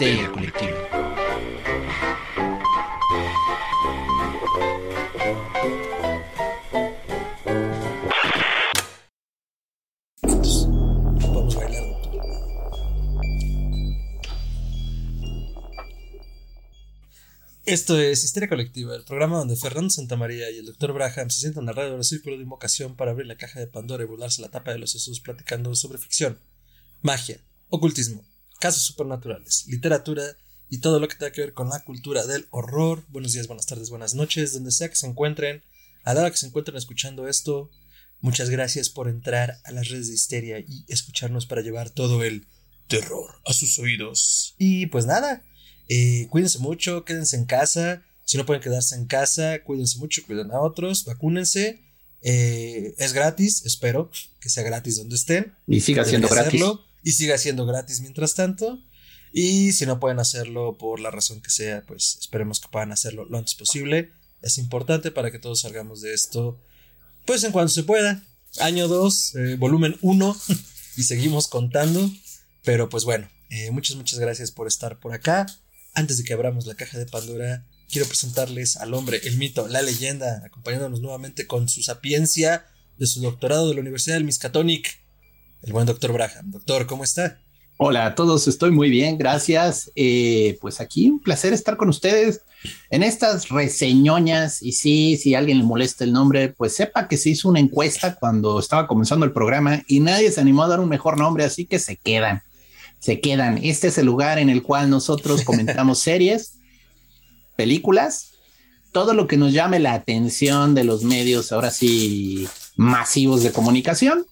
Histeria Colectiva. Vamos a bailar, doctor. Esto es Histeria Colectiva, el programa donde Fernando Santamaría y el Dr. Braham se sientan alrededor del círculo de invocación para abrir la caja de Pandora y burlarse la tapa de los sesos platicando sobre ficción, magia, ocultismo, casos supernaturales, literatura y todo lo que tenga que ver con la cultura del horror. Buenos días, buenas tardes, buenas noches, donde sea que se encuentren, a la hora que se encuentren escuchando esto. Muchas gracias por entrar a las redes de Histeria y escucharnos para llevar todo el terror a sus oídos. Y pues nada, eh, cuídense mucho, quédense en casa. Si no pueden quedarse en casa, cuídense mucho, cuiden a otros, vacúnense. Eh, es gratis, espero que sea gratis donde estén. Y siga siendo gratis. Y siga siendo gratis mientras tanto. Y si no pueden hacerlo por la razón que sea, pues esperemos que puedan hacerlo lo antes posible. Es importante para que todos salgamos de esto, pues en cuanto se pueda. Año 2, volumen 1, y seguimos contando. Pero pues bueno, eh, muchas, muchas gracias por estar por acá. Antes de que abramos la caja de Pandora, quiero presentarles al hombre, el mito, la leyenda, acompañándonos nuevamente con su sapiencia de su doctorado de la Universidad del Miskatonic, el buen doctor Braham. Doctor, ¿cómo está? Hola a todos, estoy muy bien, gracias. Eh, pues aquí un placer estar con ustedes en estas reseñoñas. Y sí, si a alguien le molesta el nombre, pues sepa que se hizo una encuesta cuando estaba comenzando el programa y nadie se animó a dar un mejor nombre, así que se quedan. Se quedan. Este es el lugar en el cual nosotros comentamos series, películas, todo lo que nos llame la atención de los medios, ahora sí, masivos de comunicación.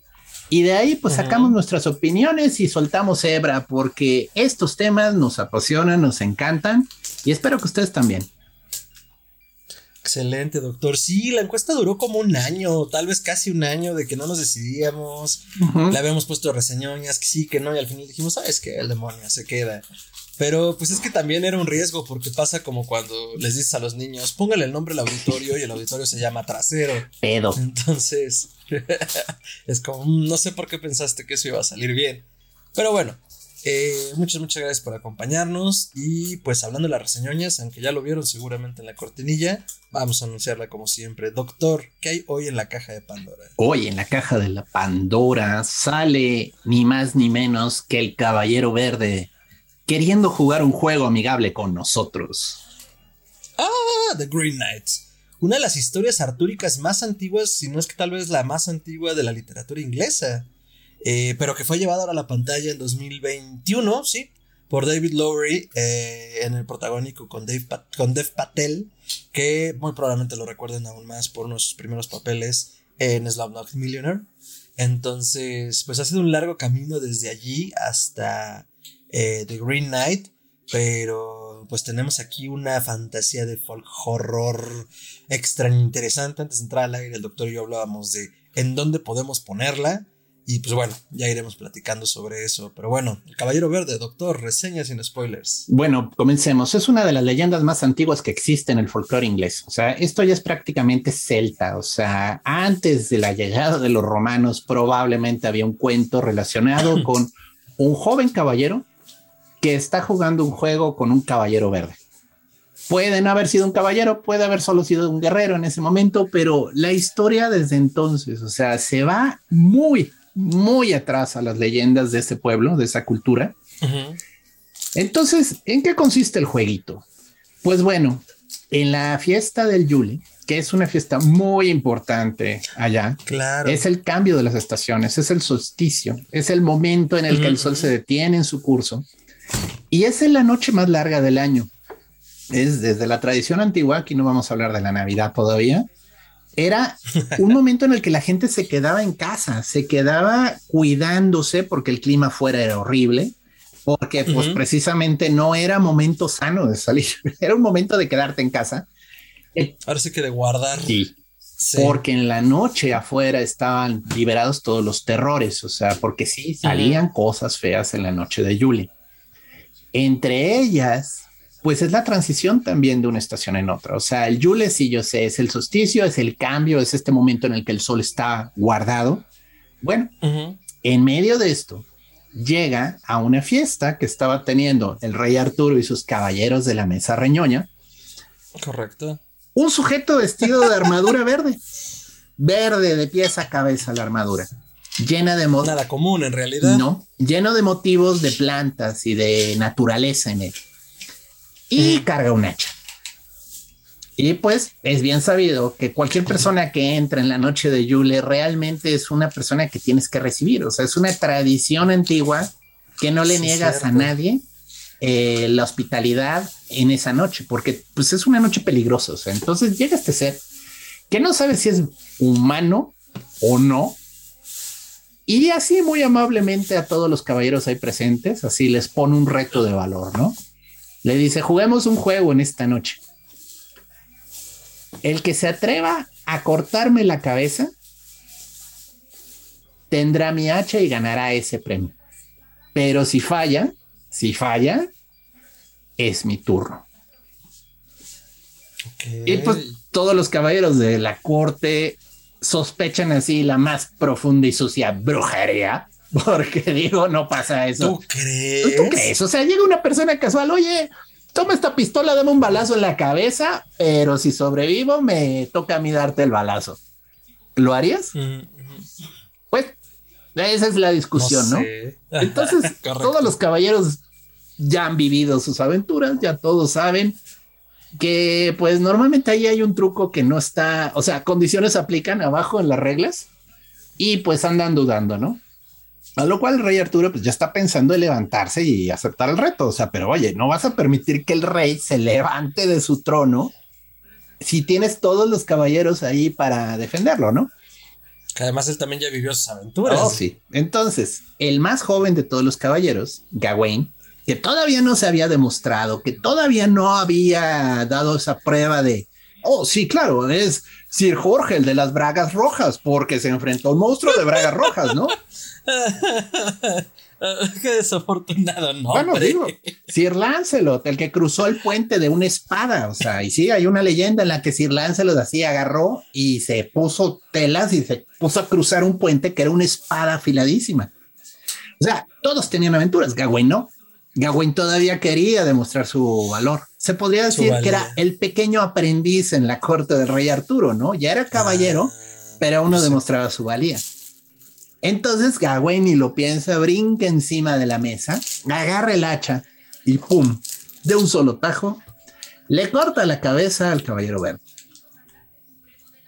Y de ahí pues sacamos nuestras opiniones y soltamos hebra porque estos temas nos apasionan, nos encantan y espero que ustedes también. Excelente, doctor. Sí, la encuesta duró como un año, tal vez casi un año de que no nos decidíamos. Ujú. Le habíamos puesto reseñoñas que sí, que no, y al final dijimos, ¿sabes qué? El demonio se queda. Pero pues es que también era un riesgo porque pasa como cuando les dices a los niños, póngale el nombre al auditorio y el auditorio se llama trasero. Pedo. Entonces, es como, "Mm, no sé por qué pensaste que eso iba a salir bien. Pero bueno, eh, muchas, muchas gracias por acompañarnos. Y pues hablando de las reseñoñas, aunque ya lo vieron seguramente en la cortinilla, vamos a anunciarla como siempre. Doctor, ¿qué hay hoy en la caja de Pandora? Hoy en la caja de la Pandora sale ni más ni menos que el Caballero Verde queriendo jugar un juego amigable con nosotros. Ah, The Green Knight. Una de las historias artúricas más antiguas, si no es que tal vez la más antigua de la literatura inglesa. Eh, pero que fue llevada ahora a la pantalla en 2021, sí, por David Lowery eh, en el protagónico con Dave, Dev Patel, que muy probablemente lo recuerden aún más por unos primeros papeles en Slumdog Millionaire. Entonces, pues ha sido un largo camino desde allí hasta eh, The Green Knight, pero pues tenemos aquí una fantasía de folk horror extra interesante. Antes de entrar al aire, el doctor y yo hablábamos de en dónde podemos ponerla. Y pues bueno, ya iremos platicando sobre eso. Pero bueno, el Caballero Verde, doctor, reseña sin spoilers. Bueno, comencemos. Es una de las leyendas más antiguas que existe en el folclore inglés. O sea, esto ya es prácticamente celta. O sea, antes de la llegada de los romanos, probablemente había un cuento relacionado con un joven caballero que está jugando un juego con un caballero verde. Puede no haber sido un caballero, puede haber solo sido un guerrero en ese momento, pero la historia desde entonces, o sea, se va muy, muy atrás a las leyendas de ese pueblo, de esa cultura. Entonces, ¿en qué consiste el jueguito? Pues bueno, en la fiesta del Yule, que es una fiesta muy importante allá, Claro. es el cambio de las estaciones, es el solsticio, es el momento en el que el sol se detiene en su curso y es en la noche más larga del año. Es desde la tradición antigua, aquí no vamos a hablar de la Navidad todavía, era un momento en el que la gente se quedaba en casa, se quedaba cuidándose porque el clima fuera era horrible, porque pues precisamente no era momento sano de salir, era un momento de quedarte en casa. Ahora sí que de guardar. Sí, Sí. porque en la noche afuera estaban liberados todos los terrores, o sea, porque sí salían cosas feas en la noche de Yule. Entre ellas, pues es la transición también de una estación en otra. O sea, el Yule, sí, yo sé, es el solsticio, es el cambio, es este momento en el que el sol está guardado. Bueno, en medio de esto, llega a una fiesta que estaba teniendo el rey Arturo y sus caballeros de la mesa reñoña. Correcto. Un sujeto vestido de armadura verde. Verde de pies a cabeza la armadura. Llena de Nada común en realidad. No, lleno de motivos de plantas y de naturaleza en él. Y carga un hacha. Y pues es bien sabido que cualquier persona que entra en la noche de Yule realmente es una persona que tienes que recibir. O sea, es una tradición antigua que no le niegas a nadie eh, la hospitalidad en esa noche, porque pues es una noche peligrosa. O sea, entonces llega este ser que no sabe si es humano o no. Y así muy amablemente a todos los caballeros ahí presentes, así les pone un reto de valor, ¿no? Le dice, juguemos un juego en esta noche el que se atreva a cortarme la cabeza tendrá mi hacha y ganará ese premio. Pero si falla, si falla, es mi turno. Y pues todos los caballeros de la corte sospechan así la más profunda y sucia brujería. Porque digo, no pasa eso. ¿Tú crees? ¿Tú crees? O sea, llega una persona casual, oye, toma esta pistola, dame un balazo en la cabeza, pero si sobrevivo, me toca a mí darte el balazo. ¿Lo harías? Pues esa es la discusión, ¿no? Entonces, todos los caballeros ya han vivido sus aventuras, ya todos saben que pues normalmente ahí hay un truco que no está, o sea, condiciones aplican abajo en las reglas y pues andan dudando, ¿no? A lo cual el rey Arturo pues ya está pensando en levantarse y aceptar el reto. O sea, pero oye, no vas a permitir que el rey se levante de su trono si tienes todos los caballeros ahí para defenderlo, ¿no? Que además él también ya vivió sus aventuras. Oh, sí. Entonces, el más joven de todos los caballeros, Gawain, que todavía no se había demostrado, que todavía no había dado esa prueba de, oh, sí, claro, es Sir Jorge, el de las bragas rojas, porque se enfrentó a un monstruo de bragas rojas, ¿no? Qué desafortunado, ¿no? Bueno, digo, Sir Lancelot, el que cruzó el puente de una espada, o sea, y sí, hay una leyenda en la que Sir Lancelot así agarró y se puso telas y se puso a cruzar un puente que era una espada afiladísima. O sea, todos tenían aventuras, Gawain no. Gawain todavía quería demostrar su valor. Se podría decir que era el pequeño aprendiz en la corte del rey Arturo, ¿no? Ya era caballero, ah, pero aún no demostraba su valía. Entonces Gawain y lo piensa, brinca encima de la mesa, agarra el hacha y ¡pum! De un solo tajo, le corta la cabeza al caballero verde.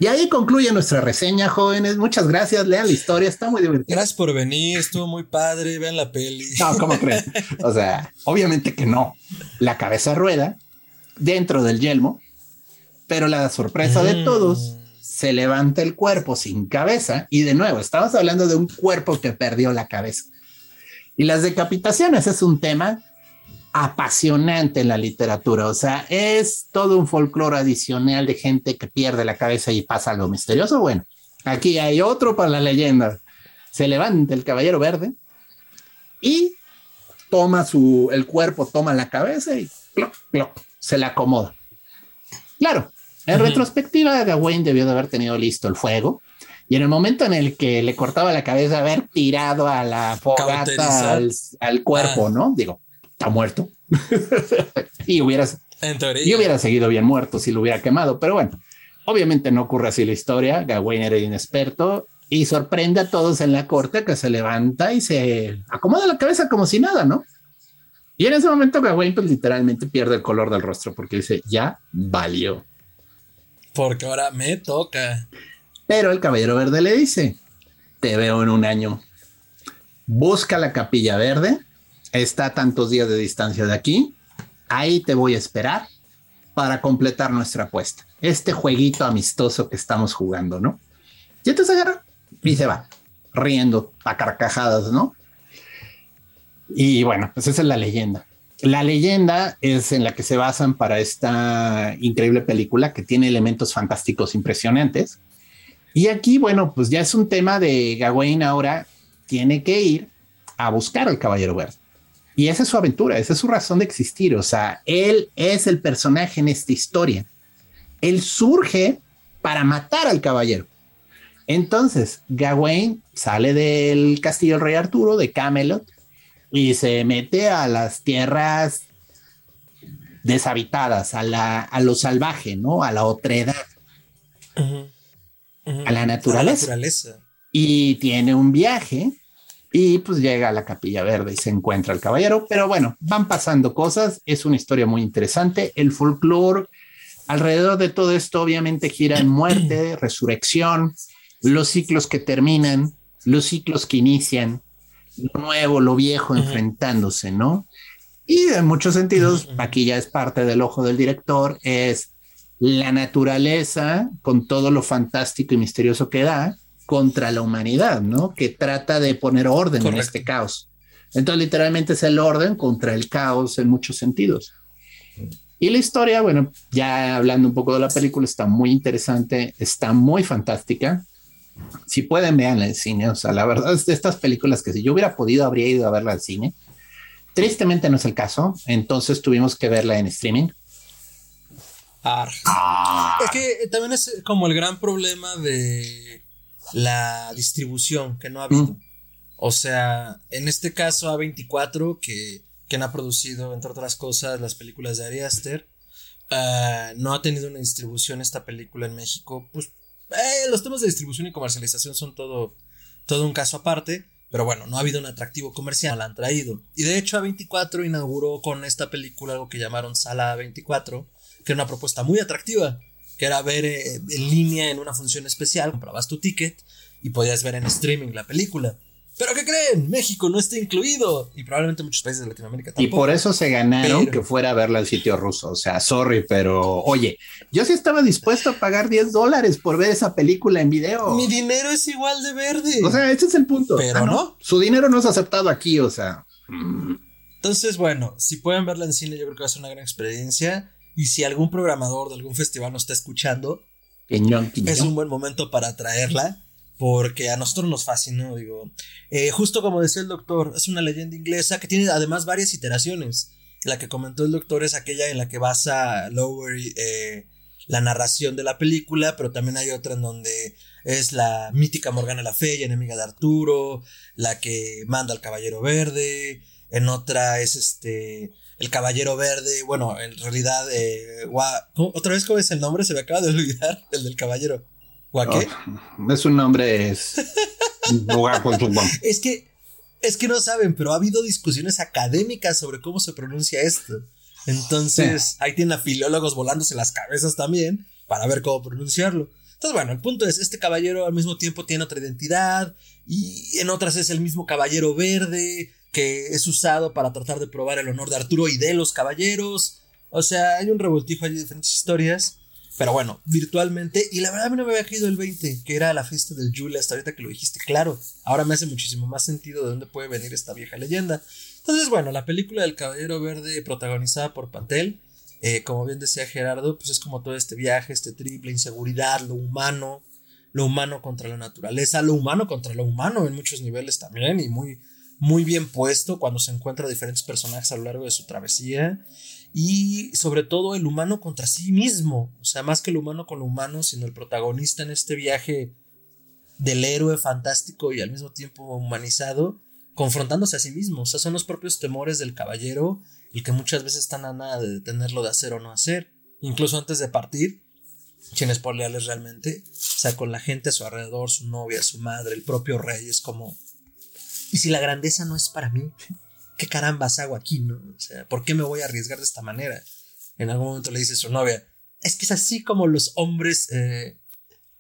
Y ahí concluye nuestra reseña, jóvenes. Muchas gracias. Lean la historia, está muy divertida. Gracias por venir, estuvo muy padre. Vean la peli. No, ¿cómo creen? O sea, obviamente que no. La cabeza rueda dentro del yelmo, pero la sorpresa de mm. todos se levanta el cuerpo sin cabeza y de nuevo, estamos hablando de un cuerpo que perdió la cabeza. Y las decapitaciones es un tema apasionante en la literatura, o sea, es todo un folclore adicional de gente que pierde la cabeza y pasa algo misterioso. Bueno, aquí hay otro para la leyenda. Se levanta el caballero verde y toma su, el cuerpo toma la cabeza y se le acomoda. Claro, en retrospectiva, Gawain debió de haber tenido listo el fuego. Y en el momento en el que le cortaba la cabeza, haber tirado a la fogata al, cuerpo, ah. ¿no? Digo, está muerto. y hubieras, y hubiera seguido bien muerto si lo hubiera quemado. Pero bueno, obviamente no ocurre así la historia. Gawain era inexperto y sorprende a todos en la corte que se levanta y se acomoda la cabeza como si nada, ¿no? Y en ese momento Gawain pues literalmente pierde el color del rostro porque dice, ya valió. Porque ahora me toca. Pero el Caballero Verde le dice, te veo en un año. Busca la capilla verde. Está a tantos días de distancia de aquí. Ahí te voy a esperar para completar nuestra apuesta. Este jueguito amistoso que estamos jugando, ¿no? Y entonces agarra y se va, riendo a carcajadas, ¿no? Y bueno, pues esa es la leyenda. La leyenda es en la que se basan para esta increíble película que tiene elementos fantásticos impresionantes. Y aquí, bueno, pues ya es un tema de Gawain ahora tiene que ir a buscar al Caballero Verde. Y esa es su aventura, esa es su razón de existir. O sea, él es el personaje en esta historia. Él surge para matar al caballero. Entonces, Gawain sale del castillo del rey Arturo, de Camelot, y se mete a las tierras deshabitadas, a, la, a lo salvaje, ¿no? A la otredad. A la naturaleza. Y tiene un viaje y pues llega a la Capilla Verde y se encuentra el caballero. Pero bueno, van pasando cosas. Es una historia muy interesante. El folclore alrededor de todo esto obviamente gira en muerte, resurrección, los ciclos que terminan, los ciclos que inician, lo nuevo, lo viejo enfrentándose, ¿no? Y en muchos sentidos, aquí ya es parte del ojo del director, es la naturaleza con todo lo fantástico y misterioso que da contra la humanidad, ¿no? Que trata de poner orden en este caos. Entonces, literalmente es el orden contra el caos en muchos sentidos. Y la historia, bueno, ya hablando un poco de la película, está muy interesante, está muy fantástica. Si pueden, veanla en cine. O sea, la verdad es de estas películas que si yo hubiera podido, habría ido a verla al cine. Tristemente no es el caso, entonces tuvimos que verla en streaming. Ah. Es que también es como el gran problema de la distribución que no ha habido. O sea, en este caso A24, que quien ha producido, entre otras cosas, las películas de Ari Aster, ah, no ha tenido una distribución esta película en México. Pues eh, los temas de distribución y comercialización son todo, todo un caso aparte. Pero bueno, no ha habido un atractivo comercial, la han traído. Y de hecho A24 inauguró con esta película algo que llamaron Sala A24, que era una propuesta muy atractiva, que era ver eh, en línea en una función especial, comprabas tu ticket y podías ver en streaming la película. ¿Pero qué creen? México no está incluido. Y probablemente muchos países de Latinoamérica tampoco. Y por eso se ganaron que fuera a verla al sitio ruso. O sea, sorry, pero oye, yo sí estaba dispuesto a pagar 10 dólares por ver esa película en video. Mi dinero es igual de verde. O sea, ese es el punto. Pero ah, no. Su dinero no es aceptado aquí, o sea. Entonces, bueno, si pueden verla en cine, yo creo que va a ser una gran experiencia. Y si algún programador de algún festival nos está escuchando, es un buen momento para traerla porque a nosotros nos fascinó, digo. Eh, justo como decía el doctor, es una leyenda inglesa que tiene además varias iteraciones. La que comentó el doctor es aquella en la que basa Lowery eh, la narración de la película, pero también hay otra en donde es la mítica Morgana la Fe, enemiga de Arturo, la que manda al Caballero Verde, en otra es este el Caballero Verde, bueno, en realidad, eh, otra vez, ¿cómo es el nombre? Se me acaba de olvidar, el del Caballero. ¿O qué? Oh, es un nombre. Es... es que. Es que no saben, pero ha habido discusiones académicas sobre cómo se pronuncia esto. Entonces, ahí tienen a filólogos volándose las cabezas también para ver cómo pronunciarlo. Entonces, bueno, el punto es, este caballero al mismo tiempo tiene otra identidad y en otras es el mismo caballero verde que es usado para tratar de probar el honor de Arturo y de los caballeros. O sea, hay un revoltijo, hay diferentes historias. Pero bueno, virtualmente. Y la verdad a mí no me había caído el 20, que era la fiesta del Julia, hasta ahorita que lo dijiste. Claro, ahora me hace muchísimo más sentido de dónde puede venir esta vieja leyenda. Entonces, bueno, la película del Caballero Verde, protagonizada por Patel, eh, como bien decía Gerardo, pues es como todo este viaje, este triple, inseguridad, lo humano, lo humano contra la naturaleza, lo humano contra lo humano en muchos niveles también, y muy, muy bien puesto cuando se encuentra diferentes personajes a lo largo de su travesía y sobre todo el humano contra sí mismo, o sea, más que el humano con lo humano, sino el protagonista en este viaje del héroe fantástico y al mismo tiempo humanizado, confrontándose a sí mismo, o sea, son los propios temores del caballero y que muchas veces están a nada de detenerlo de hacer o no hacer, incluso antes de partir, sin spoilearles realmente, o sea, con la gente a su alrededor, su novia, su madre, el propio rey, es como, ¿y si la grandeza no es para mí? ¿qué carambas hago aquí? ¿no? O sea, ¿por qué me voy a arriesgar de esta manera? En algún momento le dice su novia, es que es así como los hombres eh,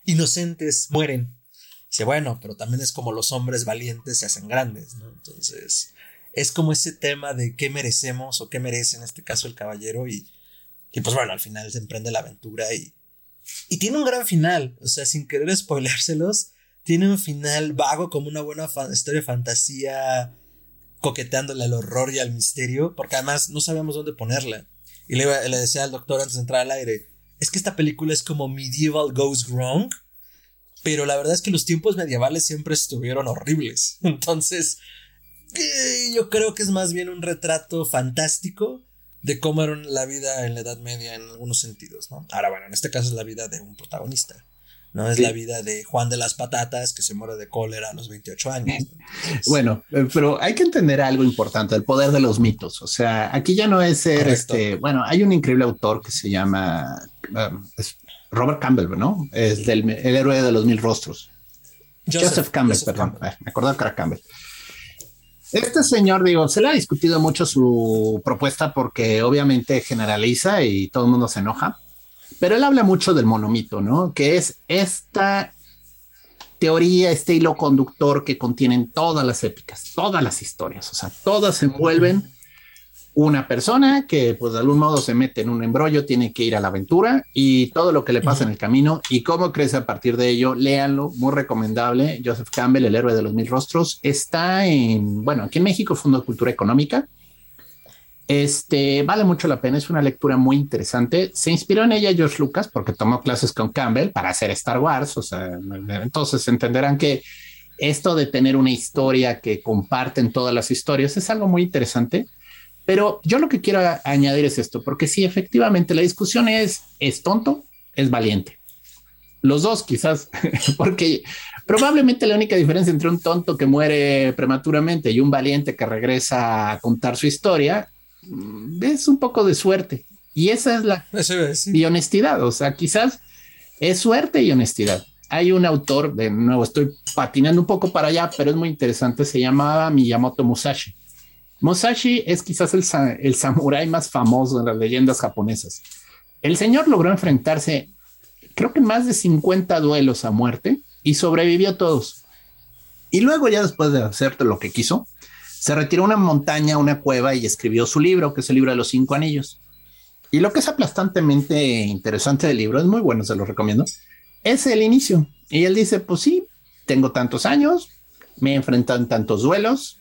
inocentes mueren. Dice, bueno, pero también es como los hombres valientes se hacen grandes, ¿no? Entonces, es como ese tema de qué merecemos o qué merece en este caso el caballero y, y pues bueno, al final se emprende la aventura y, y tiene un gran final, o sea, sin querer spoilárselos, tiene un final vago como una buena historia de fantasía coqueteándole al horror y al misterio, porque además no sabíamos dónde ponerla. Y le, le decía al doctor antes de entrar al aire, es que esta película es como Medieval Goes Wrong, pero la verdad es que los tiempos medievales siempre estuvieron horribles. Entonces, eh, yo creo que es más bien un retrato fantástico de cómo era la vida en la Edad Media en algunos sentidos, ¿no? Ahora, bueno, en este caso es la vida de un protagonista. No es la vida de Juan de las Patatas que se muere de cólera a los 28 años. bueno, eh, pero hay que entender algo importante, el poder de los mitos. O sea, aquí ya no es ser este, bueno, hay un increíble autor que se llama um, Robert Campbell, ¿no? Es del el héroe de los mil rostros. Joseph, Campbell, perdón, me acordaba que era Campbell. Este señor, digo, se le ha discutido mucho su propuesta porque obviamente generaliza y todo el mundo se enoja pero él habla mucho del monomito, ¿no? Que es esta teoría, este hilo conductor que contienen todas las épicas, todas las historias, o sea, todas envuelven. Una persona que pues de algún modo se mete en un embrollo, tiene que ir a la aventura y todo lo que le pasa en el camino. Y cómo crece a partir de ello, léanlo, muy recomendable. Joseph Campbell, el héroe de los mil rostros, está en, bueno, aquí en México Fondo de Cultura Económica este vale mucho la pena, es una lectura muy interesante. Se inspiró en ella George Lucas porque tomó clases con Campbell para hacer Star Wars. O sea, entonces entenderán que esto de tener una historia que comparten todas las historias es algo muy interesante. Pero yo lo que quiero añadir es esto, porque si efectivamente la discusión es, es tonto, es valiente. Los dos quizás, porque probablemente la única diferencia entre un tonto que muere prematuramente y un valiente que regresa a contar su historia es un poco de suerte. Y esa es la y honestidad. O sea, quizás es suerte y honestidad. Hay un autor, de nuevo estoy patinando un poco para allá, pero es muy interesante. Se llamaba Miyamoto Musashi. Musashi es quizás el, el samurái más famoso de las leyendas japonesas. El señor logró enfrentarse, creo que más de 50 duelos a muerte y sobrevivió a todos. Y luego, ya después de hacerte lo que quiso, se retiró a una montaña, a una cueva y escribió su libro, que es el libro de los cinco anillos. Y lo que es aplastantemente interesante del libro, es muy bueno, se lo recomiendo, es el inicio. Y él dice, pues sí, tengo tantos años, me he enfrentado en tantos duelos.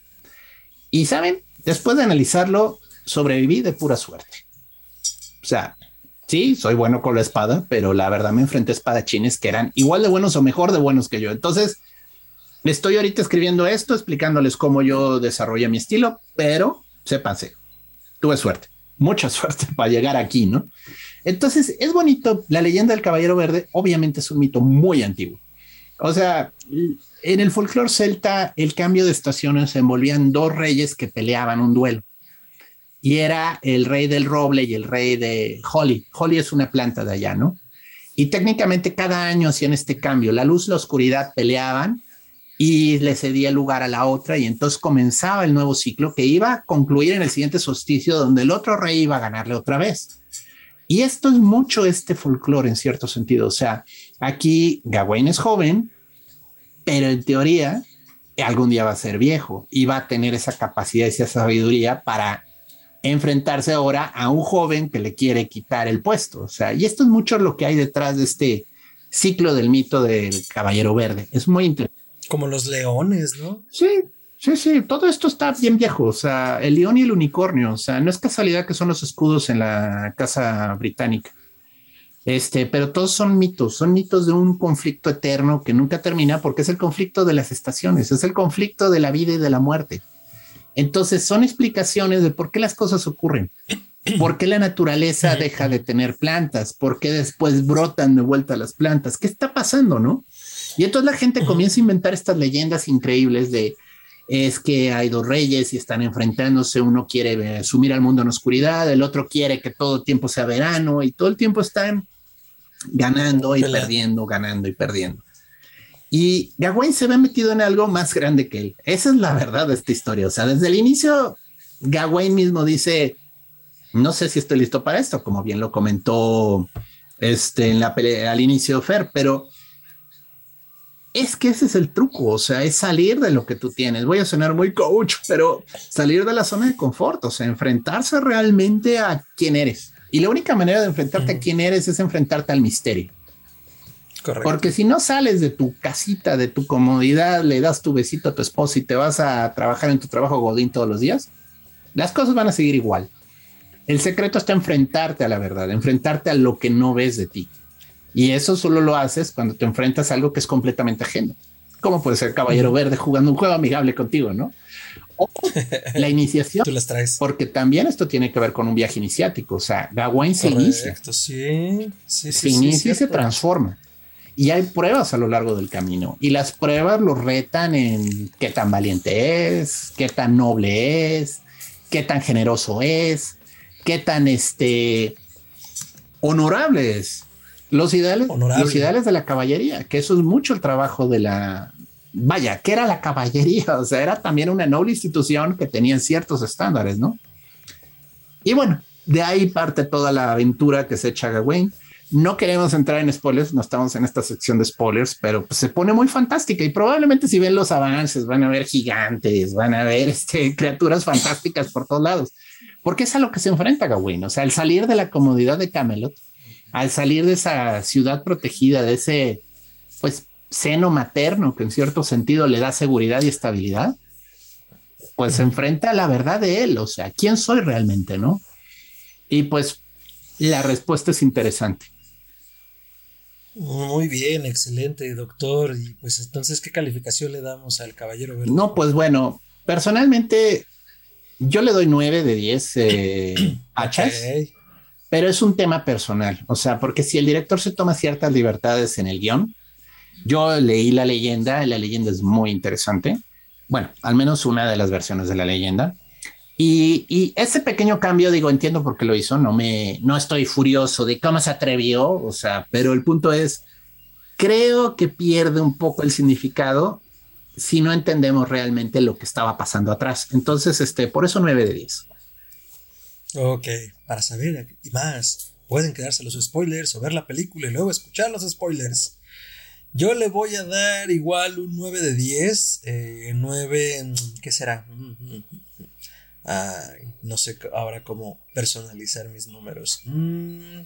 Y saben, después de analizarlo, sobreviví de pura suerte. O sea, sí, soy bueno con la espada, pero la verdad me enfrenté a espadachines que eran igual de buenos o mejor de buenos que yo. Entonces, Estoy ahorita escribiendo esto, explicándoles cómo yo desarrollé mi estilo, pero sépanse, tuve suerte, mucha suerte para llegar aquí, ¿no? Entonces, es bonito, la leyenda del Caballero Verde obviamente es un mito muy antiguo. O sea, en el folclore celta, el cambio de estaciones envolvían dos reyes que peleaban un duelo. Y era el rey del roble y el rey de Holly. Holly es una planta de allá, ¿no? Y técnicamente cada año hacían este cambio. La luz y la oscuridad peleaban y le cedía lugar a la otra y entonces comenzaba el nuevo ciclo que iba a concluir en el siguiente solsticio donde el otro rey iba a ganarle otra vez. Y esto es mucho este folclore en cierto sentido. O sea, aquí Gawain es joven, pero en teoría algún día va a ser viejo y va a tener esa capacidad, esa sabiduría para enfrentarse ahora a un joven que le quiere quitar el puesto. O sea, y esto es mucho lo que hay detrás de este ciclo del mito del caballero verde. Es muy interesante. Como los leones, ¿no? Sí, sí, sí, todo esto está bien viejo. O sea, el león y el unicornio, o sea, no es casualidad que son los escudos en la casa británica. Este, pero todos son mitos, son mitos de un conflicto eterno que nunca termina porque es el conflicto de las estaciones, es el conflicto de la vida y de la muerte. Entonces son explicaciones de por qué las cosas ocurren, por qué la naturaleza deja de tener plantas, por qué después brotan de vuelta las plantas, qué está pasando, ¿no? Y entonces la gente comienza a inventar estas leyendas increíbles de es que hay dos reyes y están enfrentándose, uno quiere sumir al mundo en oscuridad, el otro quiere que todo el tiempo sea verano y todo el tiempo están ganando y perdiendo, ganando y perdiendo. Y Gawain se ve metido en algo más grande que él. Esa es la verdad de esta historia. O sea, desde el inicio, Gawain mismo dice, no sé si estoy listo para esto, como bien lo comentó este, en la pelea al inicio Fer, pero es que ese es el truco, o sea, es salir de lo que tú tienes. Voy a sonar muy coach, pero salir de la zona de confort, o sea, enfrentarse realmente a quién eres. Y la única manera de enfrentarte a quién eres es enfrentarte al misterio. Correcto. Porque si no sales de tu casita, de tu comodidad, le das tu besito a tu esposa y te vas a trabajar en tu trabajo godín todos los días, las cosas van a seguir igual. El secreto está enfrentarte a la verdad, enfrentarte a lo que no ves de ti. Y eso solo lo haces cuando te enfrentas a algo que es completamente ajeno. Como puede ser Caballero Verde jugando un juego amigable contigo, ¿no? O la iniciación. Tú las traes. Porque también esto tiene que ver con un viaje iniciático. O sea, Gawain se inicia. Sí, sí, se inicia y se transforma. y hay pruebas a lo largo del camino y las pruebas lo retan en qué tan valiente es, qué tan noble es, qué tan generoso es, qué tan este honorable es. Los ideales, los ideales de la caballería, que eso es mucho el trabajo de la, vaya, que era la caballería, o sea, era también una noble institución que tenía ciertos estándares, ¿no? Y bueno, de ahí parte toda la aventura que se echa Gawain. No queremos entrar en spoilers, no estamos en esta sección de spoilers, pero pues, se pone muy fantástica y probablemente si ven los avances van a ver gigantes, van a ver este, criaturas fantásticas por todos lados, porque es a lo que se enfrenta Gawain, o sea, al salir de la comodidad de Camelot, al salir de esa ciudad protegida, de ese pues seno materno que en cierto sentido le da seguridad y estabilidad, pues se enfrenta a la verdad de él, o sea, ¿quién soy realmente, no? Y pues la respuesta es interesante. Muy bien, excelente, doctor. Y pues entonces, ¿qué calificación le damos al Caballero Verde? No, pues bueno, personalmente yo le doy nueve de 10 eh, hachas, pero es un tema personal. O sea, porque si el director se toma ciertas libertades en el guion, yo leí la leyenda, la leyenda es muy interesante. Bueno, al menos una de las versiones de la leyenda. Y, ese pequeño cambio, digo, entiendo por qué lo hizo, no me, no estoy furioso de cómo se atrevió, o sea, pero el punto es, creo que pierde un poco el significado si no entendemos realmente lo que estaba pasando atrás. Entonces, este, por eso 9 de 10. Ok, para saber y más, pueden quedarse los spoilers o ver la película y luego escuchar los spoilers. Yo le voy a dar igual un 9 de 10, eh, 9, ¿qué será? no sé ahora cómo personalizar mis números. Mm,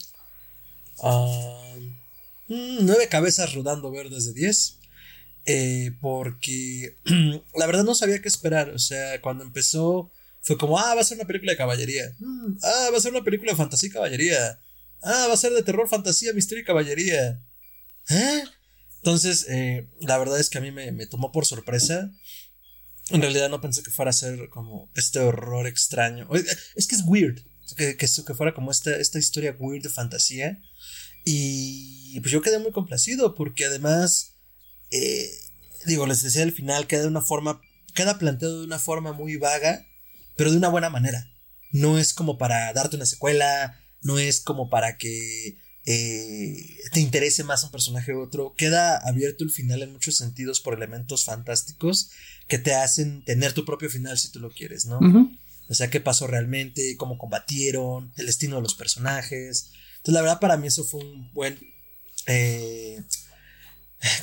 mm, nueve cabezas rodando verdes de 10. Eh, porque la verdad no sabía qué esperar. O sea, cuando empezó fue como, ah, va a ser una película de caballería. Mm, ah, va a ser una película de fantasía y caballería. Ah, va a ser de terror, fantasía, misterio y caballería. ¿Eh? Entonces, eh, la verdad es que a mí me, me tomó por sorpresa. En realidad no pensé que fuera a ser como este horror extraño. Es que es weird. Que, que, que fuera como esta, esta historia weird de fantasía. Y pues yo quedé muy complacido porque además, eh, digo, les decía al final, queda de una forma, queda planteado de una forma muy vaga, pero de una buena manera. No es como para darte una secuela, no es como para que eh, te interese más un personaje u otro. Queda abierto el final en muchos sentidos por elementos fantásticos que te hacen tener tu propio final si tú lo quieres, ¿no? O sea, qué pasó realmente, cómo combatieron, el destino de los personajes. Entonces, la verdad, para mí eso fue un buen. Eh,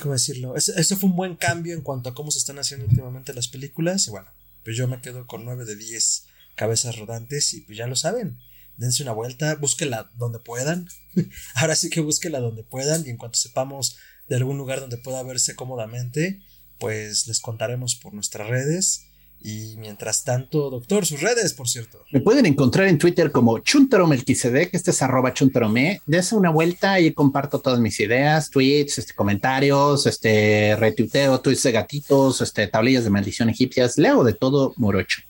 ¿Cómo decirlo? Eso, fue un buen cambio en cuanto a cómo se están haciendo últimamente las películas. Y bueno, pues yo me quedo con 9 de 10 cabezas rodantes y pues ya lo saben dense una vuelta, búsquela donde puedan. Ahora sí que búsquela donde puedan y en cuanto sepamos de algún lugar donde pueda verse cómodamente, pues les contaremos por nuestras redes. Y mientras tanto, doctor, sus redes, por cierto. Me pueden encontrar en Twitter como Chuntaromelquisedec, este es arroba chuntarome. Dense una vuelta y comparto todas mis ideas, tweets, este, comentarios, este, retuiteo, tweets de gatitos, este, tablillas de maldición egipcias. Leo de todo morocho.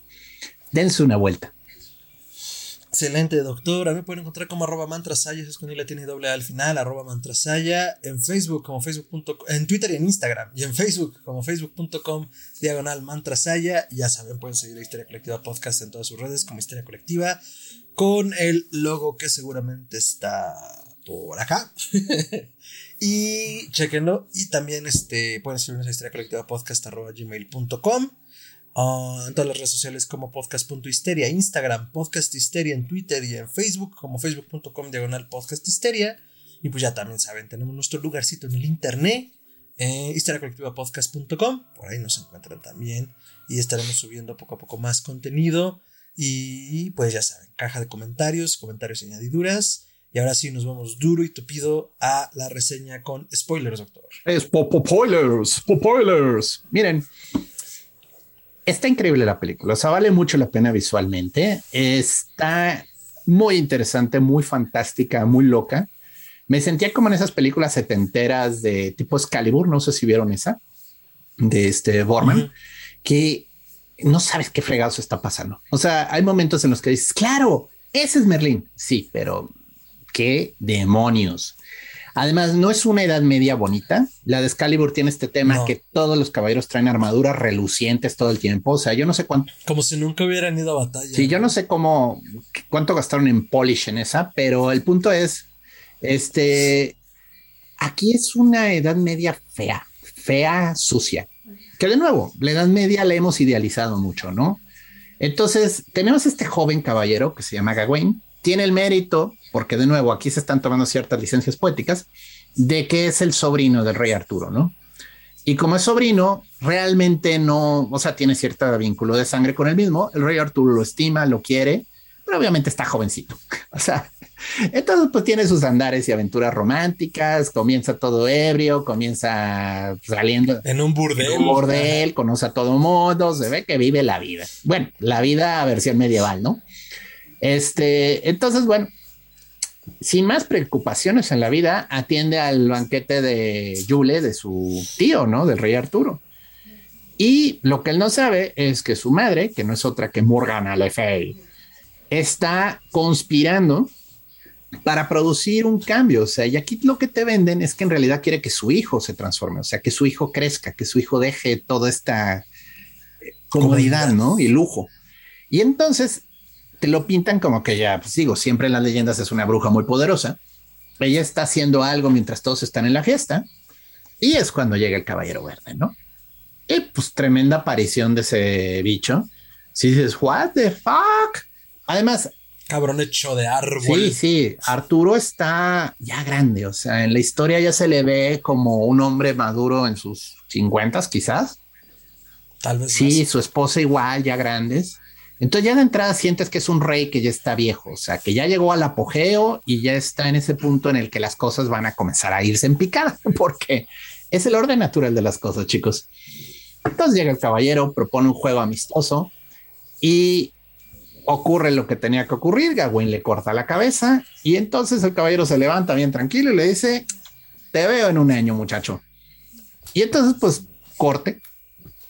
Dense una vuelta. Excelente, doctor. A mí me pueden encontrar como arroba mantrasaya, es con la tiene doble al final, arroba mantrasaya, en Facebook como facebook.com, en Twitter y en Instagram, y en Facebook como facebook.com, diagonal mantrasaya. Ya saben, pueden seguir a Historia Colectiva Podcast en todas sus redes como Historia Colectiva, con el logo que seguramente está por acá. y chequenlo. Y también este, pueden seguirnos a Historia Colectiva Podcast arroba gmail.com. Ah, en todas las redes sociales como podcast.histeria, Instagram, podcast histeria en Twitter y en Facebook como facebook.com diagonal podcast histeria. Y pues ya también saben, tenemos nuestro lugarcito en el internet, eh, histeriacolectivapodcast.com, por ahí nos encuentran también y estaremos subiendo poco a poco más contenido. Y pues ya saben, caja de comentarios, comentarios y añadiduras. Y ahora sí nos vamos duro y tupido a la reseña con spoilers, doctor. Es spoilers, spoilers. Miren, Está increíble la película, o sea, vale mucho la pena visualmente. Está muy interesante, muy fantástica, muy loca. Me sentía como en esas películas setenteras de tipo Excalibur, no sé si vieron esa, de este Borman, que no sabes qué fregados está pasando. O sea, hay momentos en los que dices, claro, ese es Merlín. Sí, pero qué demonios. Además, no es una edad media bonita. La de Excalibur tiene este tema que todos los caballeros traen armaduras relucientes todo el tiempo. O sea, yo no sé cuánto. Como si nunca hubieran ido a batalla. Sí, yo no sé cómo, cuánto gastaron en polish en esa, pero el punto es, este, aquí es una edad media fea, fea, sucia. Que de nuevo, la edad media la hemos idealizado mucho, ¿no? Entonces, tenemos este joven caballero que se llama Gawain, tiene el mérito, porque de nuevo aquí se están tomando ciertas licencias poéticas, de que es el sobrino del rey Arturo, ¿no? Y como es sobrino, realmente no, o sea, tiene cierto vínculo de sangre con el mismo. El rey Arturo lo estima, lo quiere, pero obviamente está jovencito. O sea, entonces pues tiene sus andares y aventuras románticas, comienza todo ebrio, comienza saliendo en un burdel. En un burdel, conoce a todo mundo, se ve que vive la vida. Bueno, la vida versión medieval, ¿no? Este, entonces, bueno, sin más preocupaciones en la vida, atiende al banquete de Yule, de su tío, ¿no? Del rey Arturo. Y lo que él no sabe es que su madre, que no es otra que Morgana Le Fay, está conspirando para producir un cambio. O sea, y aquí lo que te venden es que en realidad quiere que su hijo se transforme, o sea, que su hijo crezca, que su hijo deje toda esta comodidad, ¿no? Y lujo. Y entonces te lo pintan como que ya, pues digo, siempre en las leyendas es una bruja muy poderosa. Ella está haciendo algo mientras todos están en la fiesta y es cuando llega el caballero verde, ¿no? Y pues tremenda aparición de ese bicho. Si dices, what the fuck? Además, cabrón hecho de árbol. Sí, sí, Arturo está ya grande, o sea, en la historia ya se le ve como un hombre maduro en sus 50 quizás. Tal vez. Sí, su esposa igual, ya grandes. Entonces ya de entrada sientes que es un rey que ya está viejo, o sea, que ya llegó al apogeo y ya está en ese punto en el que las cosas van a comenzar a irse en picada, porque es el orden natural de las cosas, chicos. Entonces llega el caballero, propone un juego amistoso y ocurre lo que tenía que ocurrir. Gawain le corta la cabeza y entonces el caballero se levanta bien tranquilo y le dice: Te veo en un año, muchacho. Y entonces, pues corte,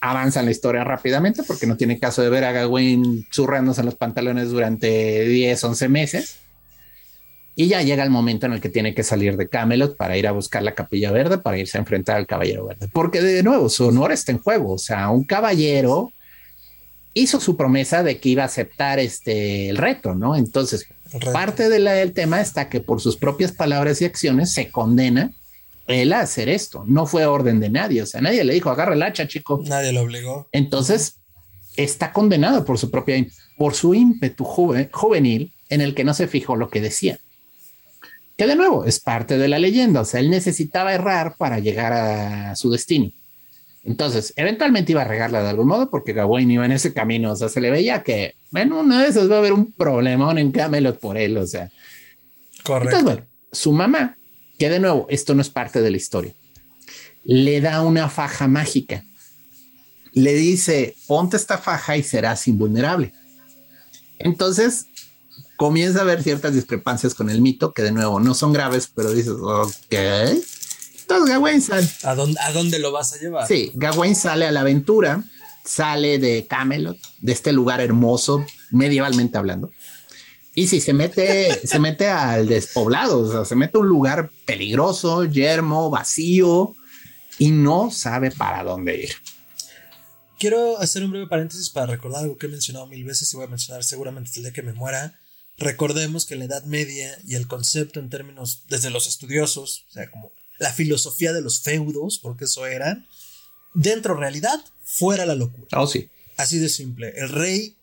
avanza en la historia rápidamente porque no tiene caso de ver a Gawain zurrándose en los pantalones durante 10, 11 meses. Y ya llega el momento en el que tiene que salir de Camelot para ir a buscar la capilla verde, para irse a enfrentar al caballero verde. Porque de nuevo, su honor está en juego. O sea, un caballero hizo su promesa de que iba a aceptar este el reto, ¿no? Entonces, parte del tema está que por sus propias palabras y acciones se condena él a hacer esto. No fue orden de nadie. O sea, nadie le dijo, agarra el hacha, chico. Nadie lo obligó. Entonces, está condenado por su propia, por su ímpetu juvenil en el que no se fijó lo que decía. Que de nuevo es parte de la leyenda. O sea, él necesitaba errar para llegar a su destino. Entonces, eventualmente iba a regarla de algún modo porque Gawain iba en ese camino. O sea, se le veía que, bueno, una de esas va a haber un problemón en Camelot por él. O sea, correcto. Entonces, bueno, su mamá que de nuevo, esto no es parte de la historia. Le da una faja mágica. Le dice, ponte esta faja y serás invulnerable. Entonces comienza a haber ciertas discrepancias con el mito, que de nuevo no son graves, pero dices, ok. Entonces Gawain sale. ¿A dónde, ¿A dónde lo vas a llevar? Sí, Gawain sale a la aventura, sale de Camelot, de este lugar hermoso, medievalmente hablando, y si se mete, se mete al despoblado, o sea, se mete a un lugar peligroso, yermo, vacío y no sabe para dónde ir. Quiero hacer un breve paréntesis para recordar algo que he mencionado mil veces y voy a mencionar seguramente el día que me muera. Recordemos que la Edad Media y el concepto en términos desde los estudiosos, o sea, como la filosofía de los feudos, porque eso eran, dentro realidad, fuera la locura. Oh, sí. Así de simple. El rey,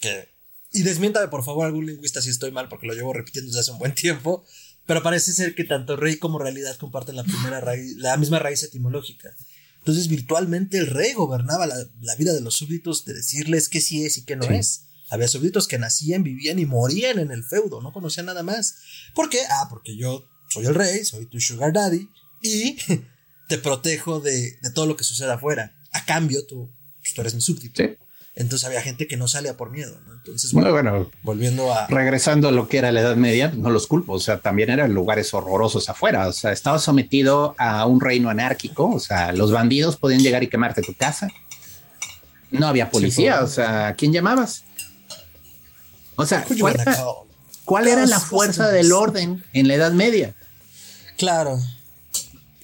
que y desmiéntame por favor algún lingüista si estoy mal porque lo llevo repitiendo desde hace un buen tiempo, pero parece ser que tanto rey como realidad comparten la primera raíz, la misma raíz etimológica. Entonces virtualmente el rey gobernaba la, vida de los súbditos de decirles qué sí es y qué no es. Había súbditos que nacían, vivían y morían en el feudo, no conocían nada más. ¿Por qué? Ah, porque yo soy el rey, soy tu sugar daddy y te protejo de, todo lo que suceda afuera. A cambio, tú, pues, tú eres mi súbdito. Sí. Entonces había gente que no salía por miedo, ¿no? Entonces, bueno, volviendo a... Regresando a lo que era la Edad Media, no los culpo, o sea, también eran lugares horrorosos afuera, o sea, estaba sometido a un reino anárquico, o sea, los bandidos podían llegar y quemarte tu casa. No había policía, o sea, ¿a quién llamabas? O sea, ¿cuál era, ¿cuál era la fuerza del orden en la Edad Media? Claro.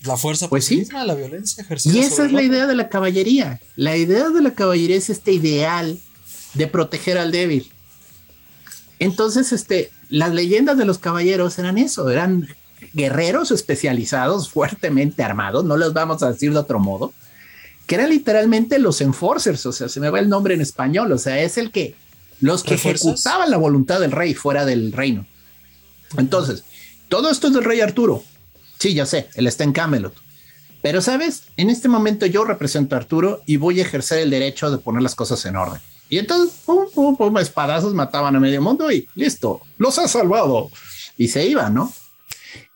La fuerza pues sí. la violencia ejercida. Y esa es la idea de la caballería. La idea de la caballería es este ideal de proteger al débil. Entonces, este, las leyendas de los caballeros eran eso, eran guerreros especializados, fuertemente armados, no los vamos a decir de otro modo, que eran literalmente los enforcers, o sea, se me va el nombre en español, o sea, es el que los que ejecutaban la voluntad del rey fuera del reino. Entonces, todo esto es del rey Arturo. Sí, ya sé, él está en Camelot. Pero, ¿sabes? En este momento yo represento a Arturo y voy a ejercer el derecho de poner las cosas en orden. Y entonces, pum, pum, pum, espadazos mataban a medio mundo y listo, los ha salvado. Y se iban, ¿no?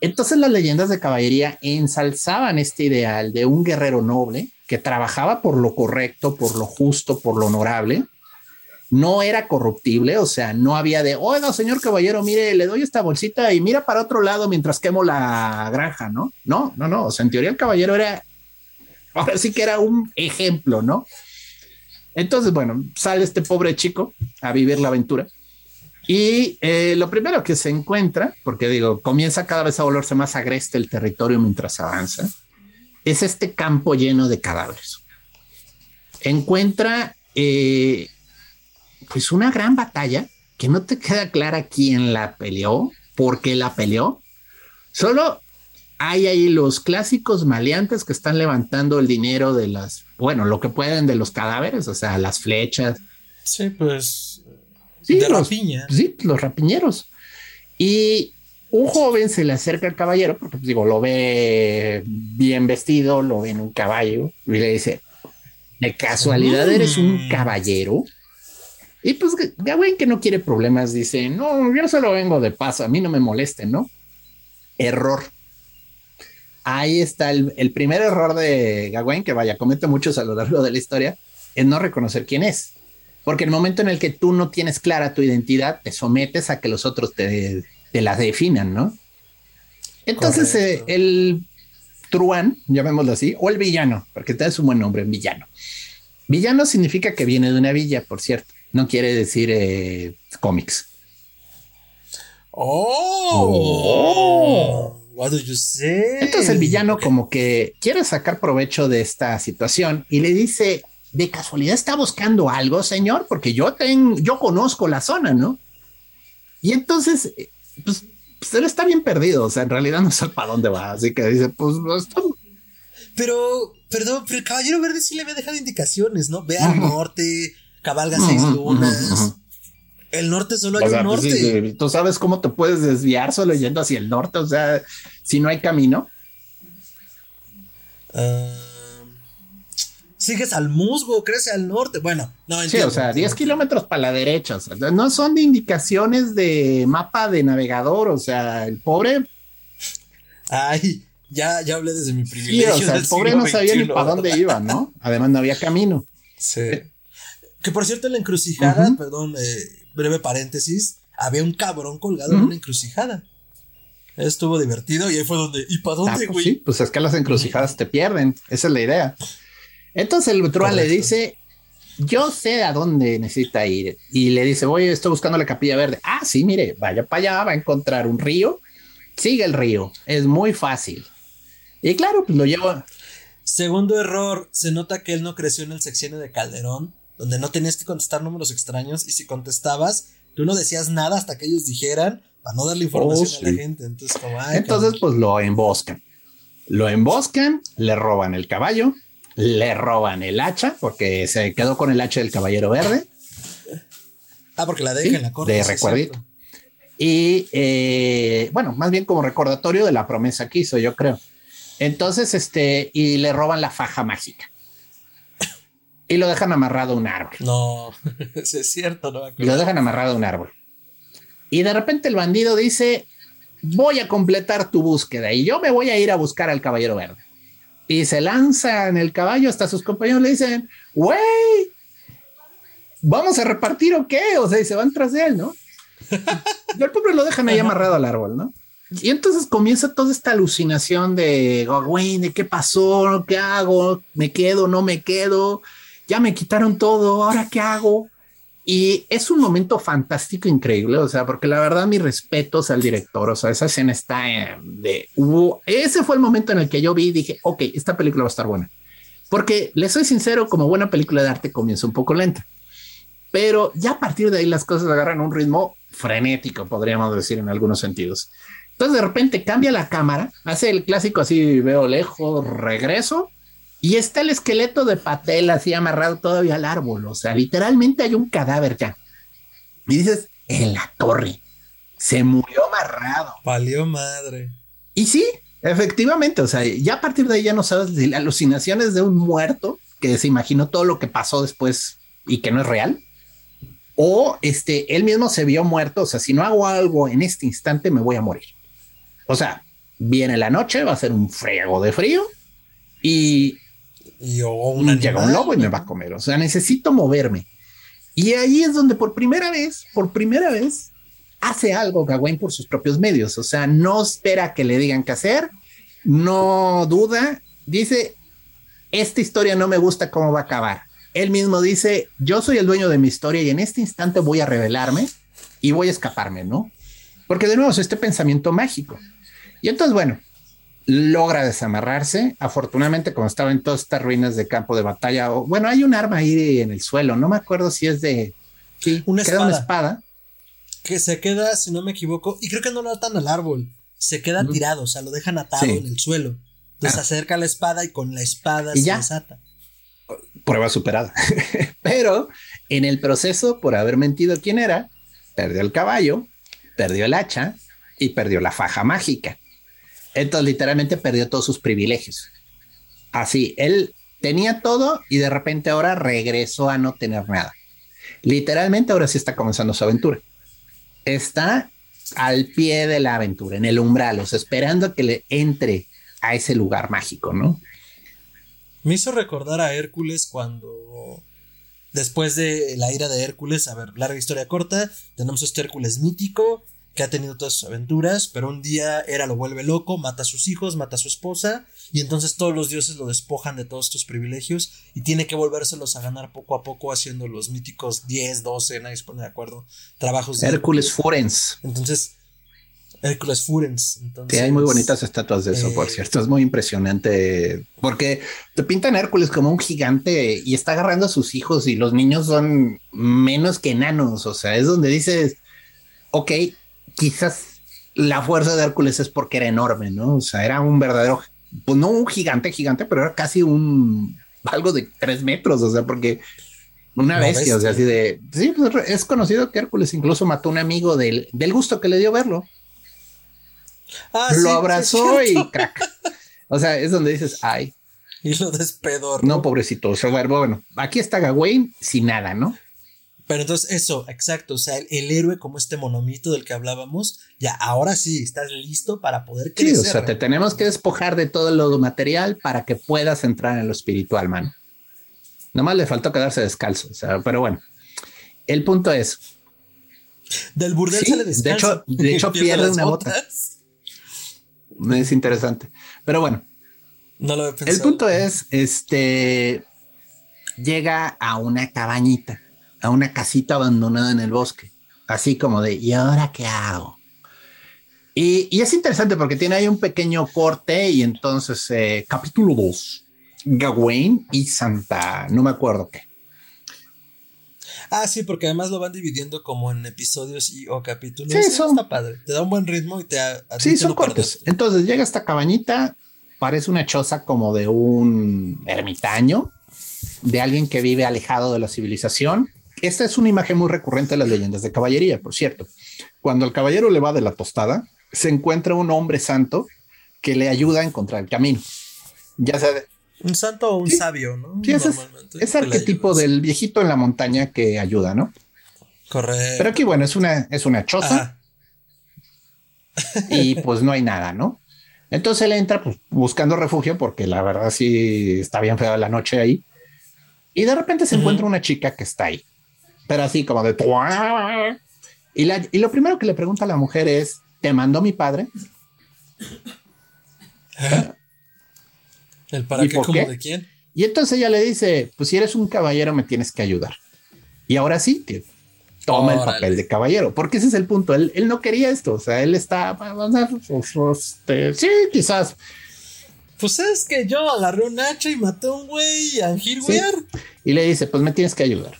Entonces las leyendas de caballería ensalzaban este ideal de un guerrero noble que trabajaba por lo correcto, por lo justo, por lo honorable. No era corruptible, o sea, no había de, oiga, señor caballero, mire, le doy esta bolsita y mira para otro lado mientras quemo la granja, ¿no? No, no, no, o sea, en teoría el caballero era, ahora sí que era un ejemplo, ¿no? Entonces, bueno, sale este pobre chico a vivir la aventura y eh, lo primero que se encuentra, porque digo, comienza cada vez a volverse más agreste el territorio mientras avanza, es este campo lleno de cadáveres. Encuentra eh, pues una gran batalla que no te queda clara quién la peleó, por qué la peleó. Solo hay ahí los clásicos maleantes que están levantando el dinero de las, bueno, lo que pueden de los cadáveres, o sea, las flechas. Sí, pues Sí, los, Sí, los rapiñeros. Y un joven se le acerca al caballero, porque pues, digo, lo ve bien vestido, lo ve en un caballo, y le dice, ¿de casualidad eres un mm. caballero? Y pues Gawain que no quiere problemas dice, no, yo solo vengo de paso, a mí no me molesten, ¿no? Error. Ahí está el, el primer error de Gawain, que vaya, comete muchos a lo largo de la historia, es no reconocer quién es. Porque el momento en el que tú no tienes clara tu identidad, te sometes a que los otros te, te la definan, ¿no? Entonces, eh, el truán, llamémoslo así, o el villano, porque te es un buen nombre, villano. Villano significa que viene de una villa, por cierto. No quiere decir eh, cómics. Oh, What do you say? Entonces el villano como que quiere sacar provecho de esta situación y le dice de casualidad está buscando algo, señor, porque yo tengo, yo conozco la zona, ¿no? Y entonces, eh, pues, pues, él está bien perdido, o sea, en realidad no sabe para dónde va, así que dice, pues, pues Pero, perdón, pero el Caballero Verde sí le había dejado indicaciones, ¿no? Ve al norte, cabalga seis lunas. El norte solo hay un pues norte. Tú sabes cómo te puedes desviar solo yendo hacia el norte, o sea, si no hay camino. Ah sigues al musgo, crece al norte. Bueno, no entiendo. Sí, o sea, 10 kilómetros para la derecha. no son de indicaciones de mapa de navegador. O sea, el pobre. Ay, ya, ya hablé desde mi privilegio. Sí, o sea, el pobre no sabía ni para dónde iba, ¿no? Además, no había camino. Sí. Que por cierto, en la encrucijada, perdón, eh, breve paréntesis, había un cabrón colgado en una encrucijada. Estuvo divertido y ahí fue donde, ¿y para dónde, ah, pues güey? sí, pues es que las encrucijadas te pierden. Esa es la idea. Entonces el Truán le dice, yo sé a dónde necesita ir. Y le dice, voy, estoy buscando la capilla verde. Ah, sí, mire, vaya para allá, va a encontrar un río. Sigue el río, es muy fácil. Y claro, pues lo lleva. Segundo error, se nota que él no creció en el sexenio de Calderón, donde no tenías que contestar números extraños y si contestabas, tú no decías nada hasta que ellos dijeran para no darle información oh, a la gente. Entonces, Entonces pues lo emboscan. Lo emboscan, le roban el caballo, le roban el hacha porque se quedó con el hacha del caballero verde. Ah, porque la deja en la corte. De recuerdito. Y eh, bueno, más bien como recordatorio de la promesa que hizo, yo creo. Entonces, este, y le roban la faja mágica. Y lo dejan amarrado a un árbol. No, es cierto, no. Y lo dejan amarrado a un árbol. Y de repente el bandido dice: Voy a completar tu búsqueda y yo me voy a ir a buscar al caballero verde y se lanza en el caballo, hasta sus compañeros le dicen, güey, ¿vamos a repartir o qué? O sea, y se van tras de él, ¿no? y el pobre lo dejan ahí amarrado al árbol, ¿no? Y entonces comienza toda esta alucinación de, güey, ¿de qué pasó? ¿Qué hago? ¿Me quedo? ¿No me quedo? Ya me quitaron todo, ¿ahora qué hago? Y es un momento fantástico, increíble, o sea, porque la verdad, mis respetos al director, o sea, esa escena está eh, de ese fue el momento en el que yo vi y dije, ok, esta película va a estar buena. Porque le soy sincero, como buena película de arte comienza un poco lenta, pero ya a partir de ahí las cosas agarran un ritmo frenético, podríamos decir en algunos sentidos. Entonces de repente cambia la cámara, hace el clásico así, veo lejos, regreso y está el esqueleto de Patel así amarrado todavía al árbol. O sea, literalmente hay un cadáver ya. Y dices, en la torre. Se murió amarrado. Valió madre. Y sí, efectivamente. O sea, ya a partir de ahí ya no sabes de alucinaciones de un muerto que se imaginó todo lo que pasó después y que no es real. O este, él mismo se vio muerto. O sea, si no hago algo en este instante, me voy a morir. O sea, viene la noche, va a ser un friego de frío y y un llega un lobo y me va a comer. O sea, necesito moverme. Y ahí es donde por primera vez, por primera vez, hace algo Gawain por sus propios medios. O sea, no espera que le digan qué hacer, no duda, dice, esta historia no me gusta cómo va a acabar. Él mismo dice, yo soy el dueño de mi historia y en este instante voy a revelarme y voy a escaparme, ¿no? Porque de nuevo es este pensamiento mágico. Y entonces, bueno, logra desamarrarse. Afortunadamente, como estaba en todas estas ruinas de campo de batalla, o, bueno, hay un arma ahí en el suelo, no me acuerdo si es de sí, una, espada. una espada. Que se queda, si no me equivoco, y creo que no lo atan al árbol, se queda tirado, o sea, lo dejan atado en el suelo. Entonces ah. acerca la espada y con la espada se desata. Prueba superada. Pero en el proceso, por haber mentido quién era, perdió el caballo, perdió el hacha y perdió la faja mágica. Entonces literalmente perdió todos sus privilegios. Así, él tenía todo y de repente ahora regresó a no tener nada. Literalmente ahora sí está comenzando su aventura. Está al pie de la aventura, en el umbral, o sea, esperando que le entre a ese lugar mágico, ¿no? Me hizo recordar a Hércules cuando después de la ira de Hércules, a ver, larga historia corta, tenemos este Hércules mítico que ha tenido todas sus aventuras, pero un día Hera lo vuelve loco, mata a sus hijos, mata a su esposa, y entonces todos los dioses lo despojan de todos estos privilegios y tiene que volvérselos a ganar poco a poco haciendo los míticos 10, 12, nadie se pone de acuerdo, trabajos de Hércules Furens. Entonces, Hércules Furens. Entonces, sí, hay muy bonitas estatuas de eso, por eh, cierto. Es muy impresionante porque te pintan Hércules como un gigante y está agarrando a sus hijos y los niños son menos que enanos. O sea, es donde dices, ok, quizás la fuerza de Hércules es porque era enorme, ¿no? O sea, era un verdadero, pues no un gigante, gigante, pero era casi un algo de tres metros, o sea, porque una bestia, o sea, así de, sí, pues es conocido que Hércules incluso mató a un amigo del, del gusto que le dio verlo. Ah, lo abrazó y crack. O sea, es donde dices, ay. Y lo despedó. No, pobrecito. O sea, bueno, aquí está Gawain sin nada, ¿no? Pero entonces eso, exacto, o sea, el, héroe como este monomito del que hablábamos, ya ahora sí, estás listo para poder crecer. Sí, o sea, te tenemos que despojar de todo lo material para que puedas entrar en lo espiritual, mano. Nomás le faltó quedarse descalzo, o sea, pero bueno. El punto es... Del burdel sale De hecho, de hecho pierde una bota. Es interesante. Pero bueno. No lo he El punto es, este, llega a una cabañita a una casita abandonada en el bosque, así como de, ¿y ahora qué hago? Y, es interesante porque tiene ahí un pequeño corte y entonces eh, capítulo 2, Gawain y Santa, no me acuerdo qué. Ah, sí, porque además lo van dividiendo como en episodios y o capítulos. Sí, son, está padre. Te da un buen ritmo y te. sí, son cortes. Entonces llega esta cabañita, parece una choza como de un ermitaño, de alguien que vive alejado de la civilización. Esta es una imagen muy recurrente de las leyendas de caballería, por cierto. Cuando el caballero le va de la tostada, se encuentra un hombre santo que le ayuda a encontrar el camino. Ya sea un santo o un sabio, ¿no? Sí, ese es, arquetipo del viejito en la montaña que ayuda, ¿no? Correcto. Pero aquí, bueno, es una, es una choza. y pues no hay nada, ¿no? Entonces él entra pues, buscando refugio porque la verdad sí está bien fea la noche ahí. Y de repente se encuentra una chica que está ahí pero así como de... Y, la, y lo primero que le pregunta a la mujer es, ¿te mandó mi padre? ¿El para qué, como de quién? Y entonces ella le dice, pues si eres un caballero me tienes que ayudar. Y ahora sí, toma el papel de caballero, porque ese es el punto. Él, no quería esto. O sea, él está, este, sí, quizás. Pues es que yo agarré un hacha y maté a un güey a Y le dice, pues me tienes que ayudar.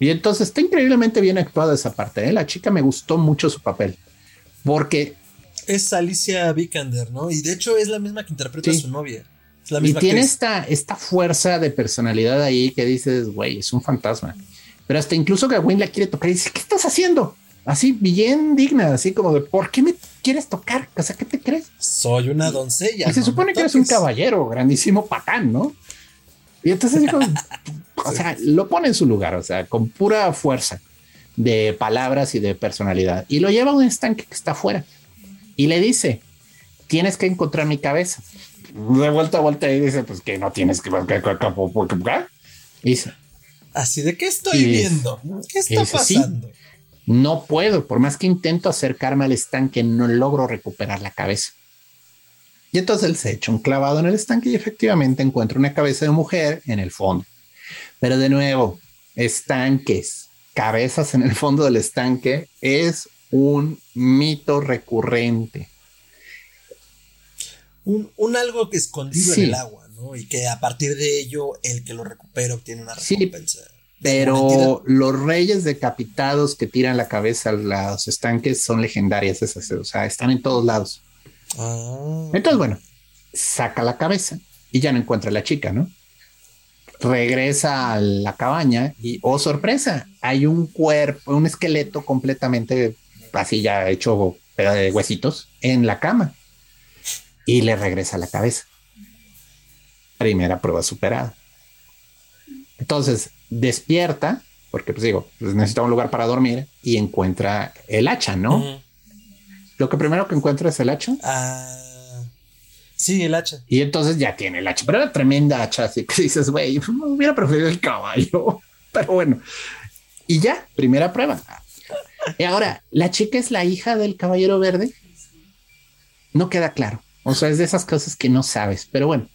Y entonces está increíblemente bien actuada esa parte. ¿eh? La chica me gustó mucho su papel. Porque. Es Alicia Vikander, ¿no? Y de hecho es la misma que interpreta a su novia. y tiene esta, esta fuerza de personalidad ahí que dices, güey, es un fantasma. Pero hasta incluso Gawain la quiere tocar y dice, ¿qué estás haciendo? Así bien digna, así como de, ¿por qué me quieres tocar? O sea, ¿qué te crees? Soy una doncella. Y se supone que eres un caballero, grandísimo patán, ¿no? Y entonces dijo, o sea, lo pone en su lugar, o sea, con pura fuerza de palabras y de personalidad. Y lo lleva a un estanque que está afuera y le dice, tienes que encontrar mi cabeza. De vuelta a vuelta y dice, pues que no tienes que... Y dice, Así de qué estoy viendo, qué está pasando. no puedo, por más que intento acercarme al estanque, no logro recuperar la cabeza. Y entonces él se echa un clavado en el estanque y efectivamente encuentra una cabeza de mujer en el fondo. Pero de nuevo, estanques, cabezas en el fondo del estanque es un mito recurrente. Un, algo que escondido en el agua. Y que a partir de ello, el que lo recupera obtiene una recompensa. pero los reyes decapitados que tiran la cabeza a los estanques son legendarias esas, o sea, están en todos lados. Ah. Entonces, bueno, saca la cabeza y ya no encuentra a la chica, ¿no? Regresa a la cabaña y, oh sorpresa, hay un cuerpo, un esqueleto completamente así ya hecho de huesitos en la cama y le regresa la cabeza primera prueba superada. Entonces despierta, porque pues digo, pues, necesita un lugar para dormir y encuentra el hacha, ¿no? Lo que primero que encuentra es el hacha. Ah, sí, el hacha. Y entonces ya tiene el hacha, pero era tremenda hacha, así que dices, güey, hubiera preferido el caballo, pero bueno. Y ya, primera prueba. Y ahora, ¿la chica es la hija del caballero verde? No queda claro. O sea, es de esas cosas que no sabes, pero bueno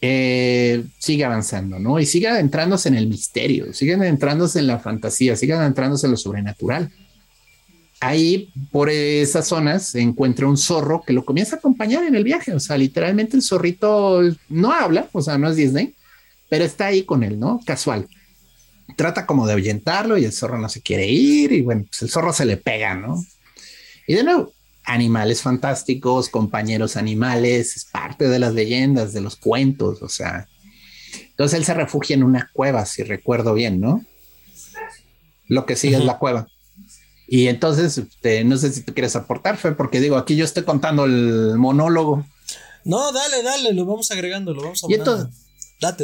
eh, sigue avanzando, ¿no? Y sigue adentrándose en el misterio, sigue adentrándose en la fantasía, sigue adentrándose en lo sobrenatural. Ahí, por esas zonas, se encuentra un zorro que lo comienza a acompañar en el viaje. O sea, literalmente el zorrito no habla, o sea, no es Disney, pero está ahí con él, ¿no? Casual. Trata como de ahuyentarlo y el zorro no se quiere ir y bueno, pues el zorro se le pega, ¿no? Y de nuevo, animales fantásticos, compañeros animales, es parte de las leyendas, de los cuentos, o sea. Entonces él se refugia en una cueva, si recuerdo bien, ¿no? Lo que sigue es la cueva. Y entonces, este, no sé si tú quieres aportar, Fe, porque digo, aquí yo estoy contando el monólogo. No, dale, dale, lo vamos agregando, lo vamos a Y entonces,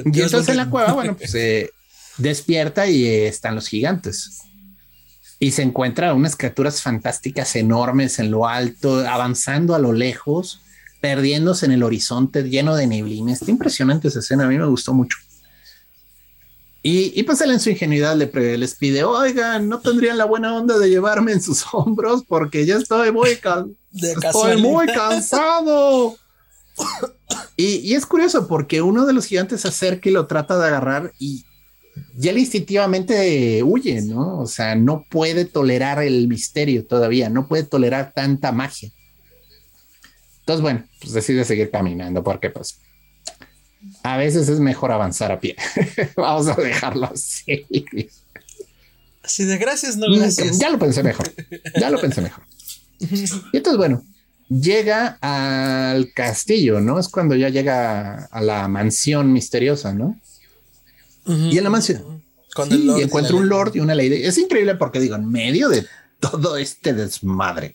y entonces en la cueva, bueno, pues se despierta y están los gigantes y se encuentra unas criaturas fantásticas enormes en lo alto, avanzando a lo lejos, perdiéndose en el horizonte lleno de neblina. Está impresionante esa escena, a mí me gustó mucho. Y, pues él en su ingenuidad le, les pide, oigan, ¿no tendrían la buena onda de llevarme en sus hombros? Porque ya estoy muy, estoy muy cansado. y, y, es curioso porque uno de los gigantes se acerca y lo trata de agarrar y, ya él instintivamente huye, ¿no? O sea, no puede tolerar el misterio todavía, no puede tolerar tanta magia. Entonces, bueno, pues decide seguir caminando porque pues a veces es mejor avanzar a pie. Vamos a dejarlo así. Así de gracias, no gracias. Ya lo pensé mejor. Ya lo pensé mejor. Y entonces, bueno, llega al castillo, ¿no? Es cuando ya llega a la mansión misteriosa, ¿no? y en la mansión. y encuentra un lord y una lady. Es increíble porque digo, en medio de todo este desmadre,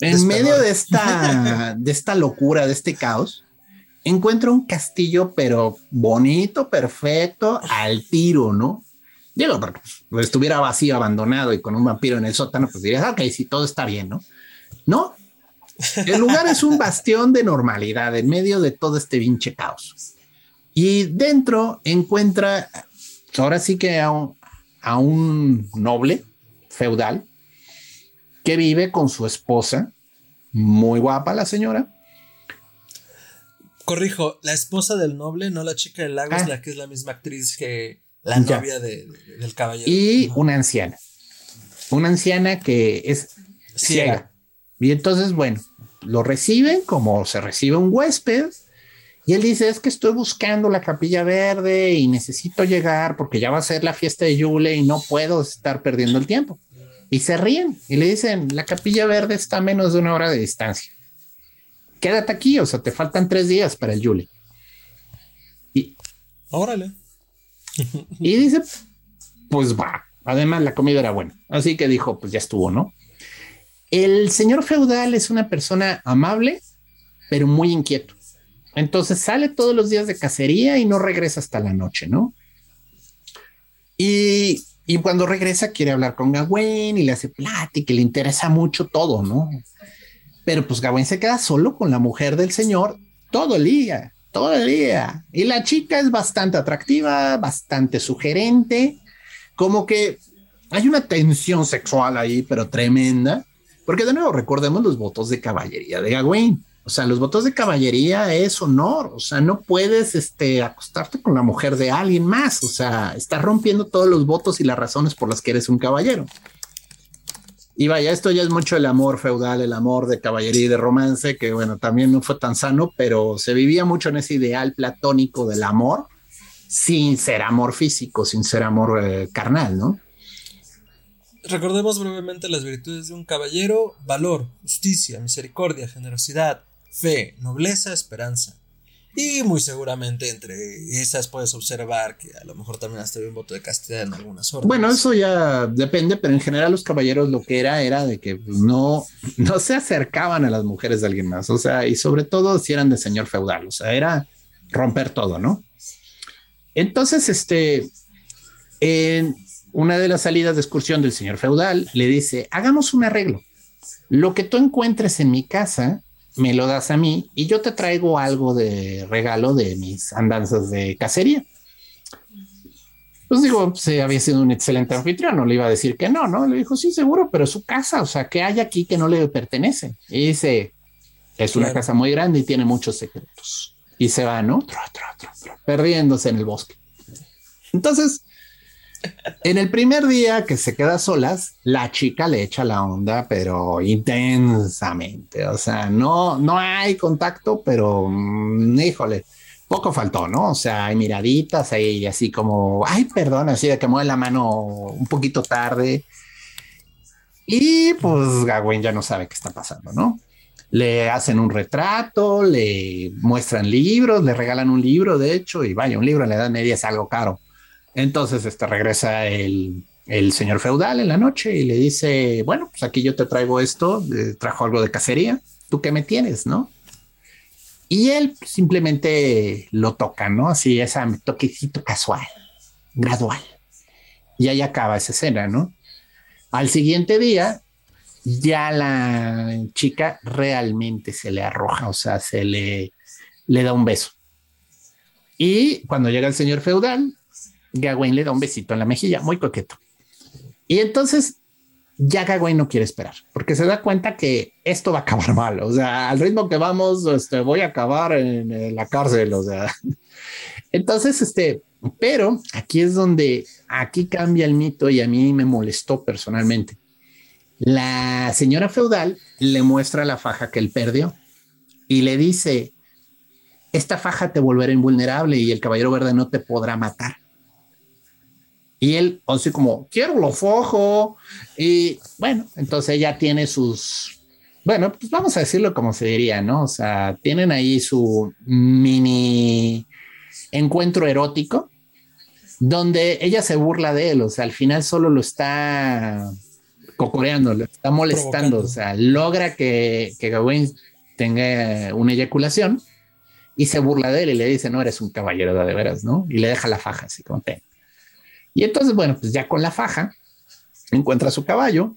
en medio de esta, de esta locura, de este caos, encuentra un castillo, pero bonito, perfecto, al tiro, ¿no? Digo, porque pues, estuviera vacío, abandonado y con un vampiro en el sótano, pues dirías, ok, si todo está bien, ¿no? No, el lugar es un bastión de normalidad en medio de todo este pinche caos. Y dentro encuentra, ahora sí que a un, noble feudal que vive con su esposa, muy guapa la señora. Corrijo, la esposa del noble, no la chica del lago, es ah. la que es la misma actriz que la novia del caballero. Y una anciana. Una anciana que es ciega. Y entonces, bueno, lo reciben como se recibe un huésped. Y él dice, es que estoy buscando la capilla verde y necesito llegar porque ya va a ser la fiesta de Yule y no puedo estar perdiendo el tiempo. Y se ríen y le dicen, la capilla verde está a menos de una hora de distancia. Quédate aquí, o sea, te faltan tres días para el Yule. Y, Órale. y dice, pues va. Además, la comida era buena. Así que dijo, pues ya estuvo, ¿no? El señor feudal es una persona amable, pero muy inquieto. Entonces sale todos los días de cacería y no regresa hasta la noche, ¿no? Y, cuando regresa quiere hablar con Gawain y le hace plática, le interesa mucho todo, ¿no? Pero pues Gawain se queda solo con la mujer del señor todo el día, todo el día. Y la chica es bastante atractiva, bastante sugerente, como que hay una tensión sexual ahí, pero tremenda. Porque de nuevo, recordemos los votos de caballería de Gawain. O sea, los votos de caballería es honor. O sea, no puedes este, acostarte con la mujer de alguien más. O sea, estás rompiendo todos los votos y las razones por las que eres un caballero. Y vaya, esto ya es mucho el amor feudal, el amor de caballería y de romance, que bueno, también no fue tan sano, pero se vivía mucho en ese ideal platónico del amor, sin ser amor físico, sin ser amor eh, carnal, ¿no? Recordemos brevemente las virtudes de un caballero, valor, justicia, misericordia, generosidad, fe, nobleza, esperanza. Y muy seguramente entre esas puedes observar que a lo mejor también hasta había un voto de castidad en algunas horas. Bueno, eso ya depende, pero en general los caballeros lo que era era de que no, no se acercaban a las mujeres de alguien más, o sea, y sobre todo si eran de señor feudal, o sea, era romper todo, ¿no? Entonces, este, en, una de las salidas de excursión del señor feudal le dice, hagamos un arreglo. Lo que tú encuentres en mi casa, me lo das a mí y yo te traigo algo de regalo de mis andanzas de cacería. Pues digo, se había sido un excelente anfitrión, no le iba a decir que no, ¿no? Le dijo, sí, seguro, pero es su casa, o sea, ¿qué hay aquí que no le pertenece? Y dice, es una casa muy grande y tiene muchos secretos. Y se va, ¿no? perdiéndose en el bosque. Entonces, en el primer día que se queda solas, la chica le echa la onda, pero intensamente. O sea, no, no hay contacto, pero mm, híjole, poco faltó, ¿no? O sea, hay miraditas ahí, así como, ay, perdón, así de que mueve la mano un poquito tarde. Y pues Gawain ya no sabe qué está pasando, ¿no? Le hacen un retrato, le muestran libros, le regalan un libro, de hecho, y vaya, un libro en la Edad Media es algo caro. Entonces, este regresa el, señor feudal en la noche y le dice, bueno, pues aquí yo te traigo esto, trajo algo de cacería, ¿tú qué me tienes, no? Y él simplemente lo toca, ¿no? Así, ese toquecito casual, gradual. Y ahí acaba esa escena, ¿no? Al siguiente día, ya la chica realmente se le arroja, o sea, se le, le da un beso. Y cuando llega el señor feudal, Gawain le da un besito en la mejilla, muy coqueto. Y entonces ya Gawain no quiere esperar, porque se da cuenta que esto va a acabar mal. O sea, al ritmo que vamos, este, voy a acabar en, la cárcel. O sea, entonces, este, pero aquí es donde aquí cambia el mito y a mí me molestó personalmente. La señora feudal le muestra la faja que él perdió y le dice, esta faja te volverá invulnerable y el caballero verde no te podrá matar. Y él, así como, quiero lo fojo. Y bueno, entonces ella tiene sus, bueno, pues vamos a decirlo como se diría, ¿no? O sea, tienen ahí su mini encuentro erótico donde ella se burla de él, o sea, al final solo lo está cocoreando, lo está molestando, o sea, logra que, que Gawain tenga una eyaculación y se burla de él y le dice, no, eres un caballero de, de veras, ¿no? Y le deja la faja así como, te y entonces, bueno, pues ya con la faja, encuentra su caballo,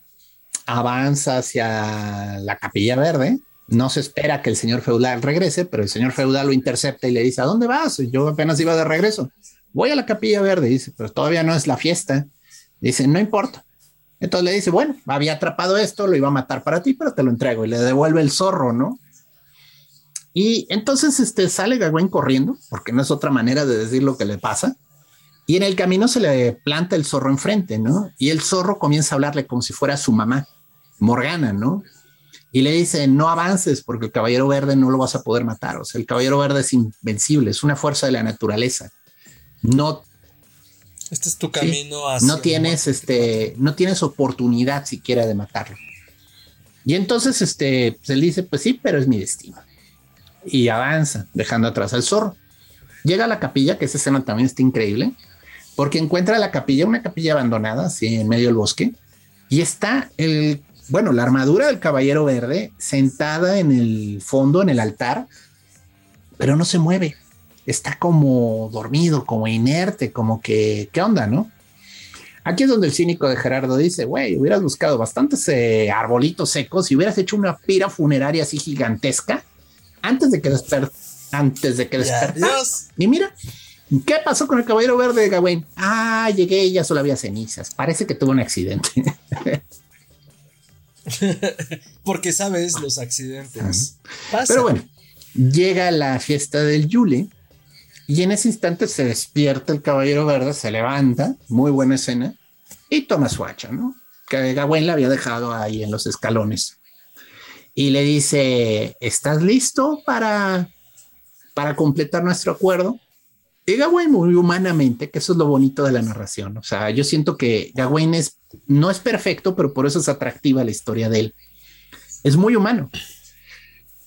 avanza hacia la capilla verde, no se espera que el señor feudal regrese, pero el señor feudal lo intercepta y le dice, ¿a dónde vas? Yo apenas iba de regreso. Voy a la capilla verde, dice, pero todavía no es la fiesta. Dice, no importa. Entonces le dice, bueno, había atrapado esto, lo iba a matar para ti, pero te lo entrego y le devuelve el zorro, ¿no? Y entonces este, sale Gawain corriendo, porque no es otra manera de decir lo que le pasa Y en el camino se le planta el zorro enfrente, ¿no? Y el zorro comienza a hablarle como si fuera su mamá, Morgana, ¿no? Y le dice, no avances porque el caballero verde no lo vas a poder matar. O sea, el caballero verde es invencible, es una fuerza de la naturaleza. No. Este es tu camino No tienes, este, no tienes oportunidad siquiera de matarlo. Y entonces, este, pues él dice, pues sí, pero es mi destino. Y avanza, dejando atrás al zorro. Llega a la capilla, que esa escena también está increíble porque encuentra la capilla, una capilla abandonada, así en medio del bosque, y está el, bueno, la armadura del caballero verde sentada en el fondo, en el altar, pero no se mueve. Está como dormido, como inerte, como que, ¿qué onda, no? Aquí es donde el cínico de Gerardo dice, güey, hubieras buscado bastantes eh, arbolitos secos y hubieras hecho una pira funeraria así gigantesca antes de que desper antes de que despertaras. Y mira, ¿Qué pasó con el caballero verde de Gawain? Ah, llegué y ya solo había cenizas. Parece que tuvo un accidente. Porque sabes los accidentes. Pero bueno, llega la fiesta del Yule y en ese instante se despierta el caballero verde, se levanta, muy buena escena, y toma su hacha, ¿no? Que Gawain la había dejado ahí en los escalones. Y le dice, ¿estás listo para, para completar nuestro acuerdo? Gawain muy humanamente, que eso es lo bonito de la narración. O sea, yo siento que Gawain es, no es perfecto, pero por eso es atractiva la historia de él. Es muy humano.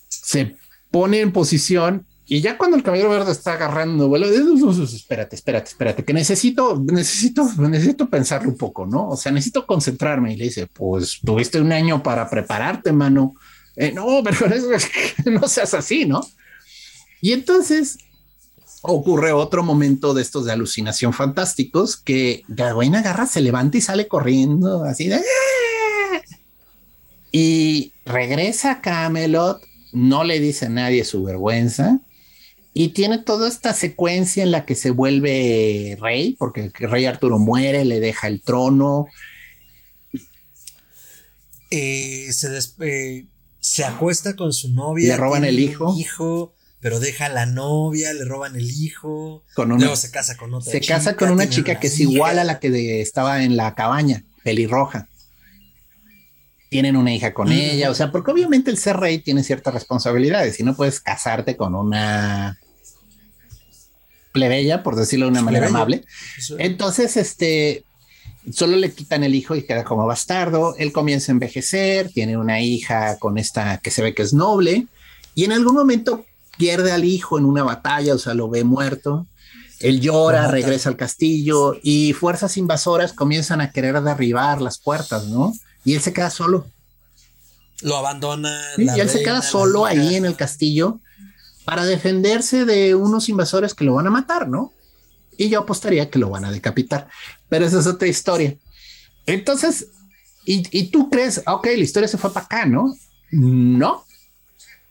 Se pone en posición y ya cuando el caballero verde está agarrando vuelo, espérate, espérate, espérate, que necesito, necesito, necesito pensarlo un poco, ¿no? O sea, necesito concentrarme. Y le dice, pues tuviste un año para prepararte, mano. Eh, no, pero no seas así, ¿no? Y entonces ocurre otro momento de estos de alucinación fantásticos que Gawain agarra, se levanta y sale corriendo así de ¡Ah!". y regresa a Camelot, no le dice a nadie su vergüenza y tiene toda esta secuencia en la que se vuelve rey, porque el rey Arturo muere, le deja el trono. Eh, se, eh, se acuesta con su novia. Le roban el hijo. hijo pero deja a la novia, le roban el hijo, con luego se casa con otra se casa con una chica que es igual a la que estaba en la cabaña, pelirroja. Tienen una hija con ella, o sea, porque obviamente el ser rey tiene ciertas responsabilidades y no puedes casarte con una plebeya, por decirlo de una manera amable. Entonces, este, solo le quitan el hijo y queda como bastardo. Él comienza a envejecer, tiene una hija con esta que se ve que es noble y en algún momento pierde al hijo en una batalla, o sea, lo ve muerto. Él llora, regresa al castillo y fuerzas invasoras comienzan a querer derribar las puertas, ¿no? Y él se queda solo. Lo abandona. y él se queda solo ahí en el castillo para defenderse de unos invasores que lo van a matar, ¿no? Y yo apostaría que lo van a decapitar. Pero esa es otra historia. Entonces, y, y tú crees, ok, la historia se fue para acá, ¿no? No,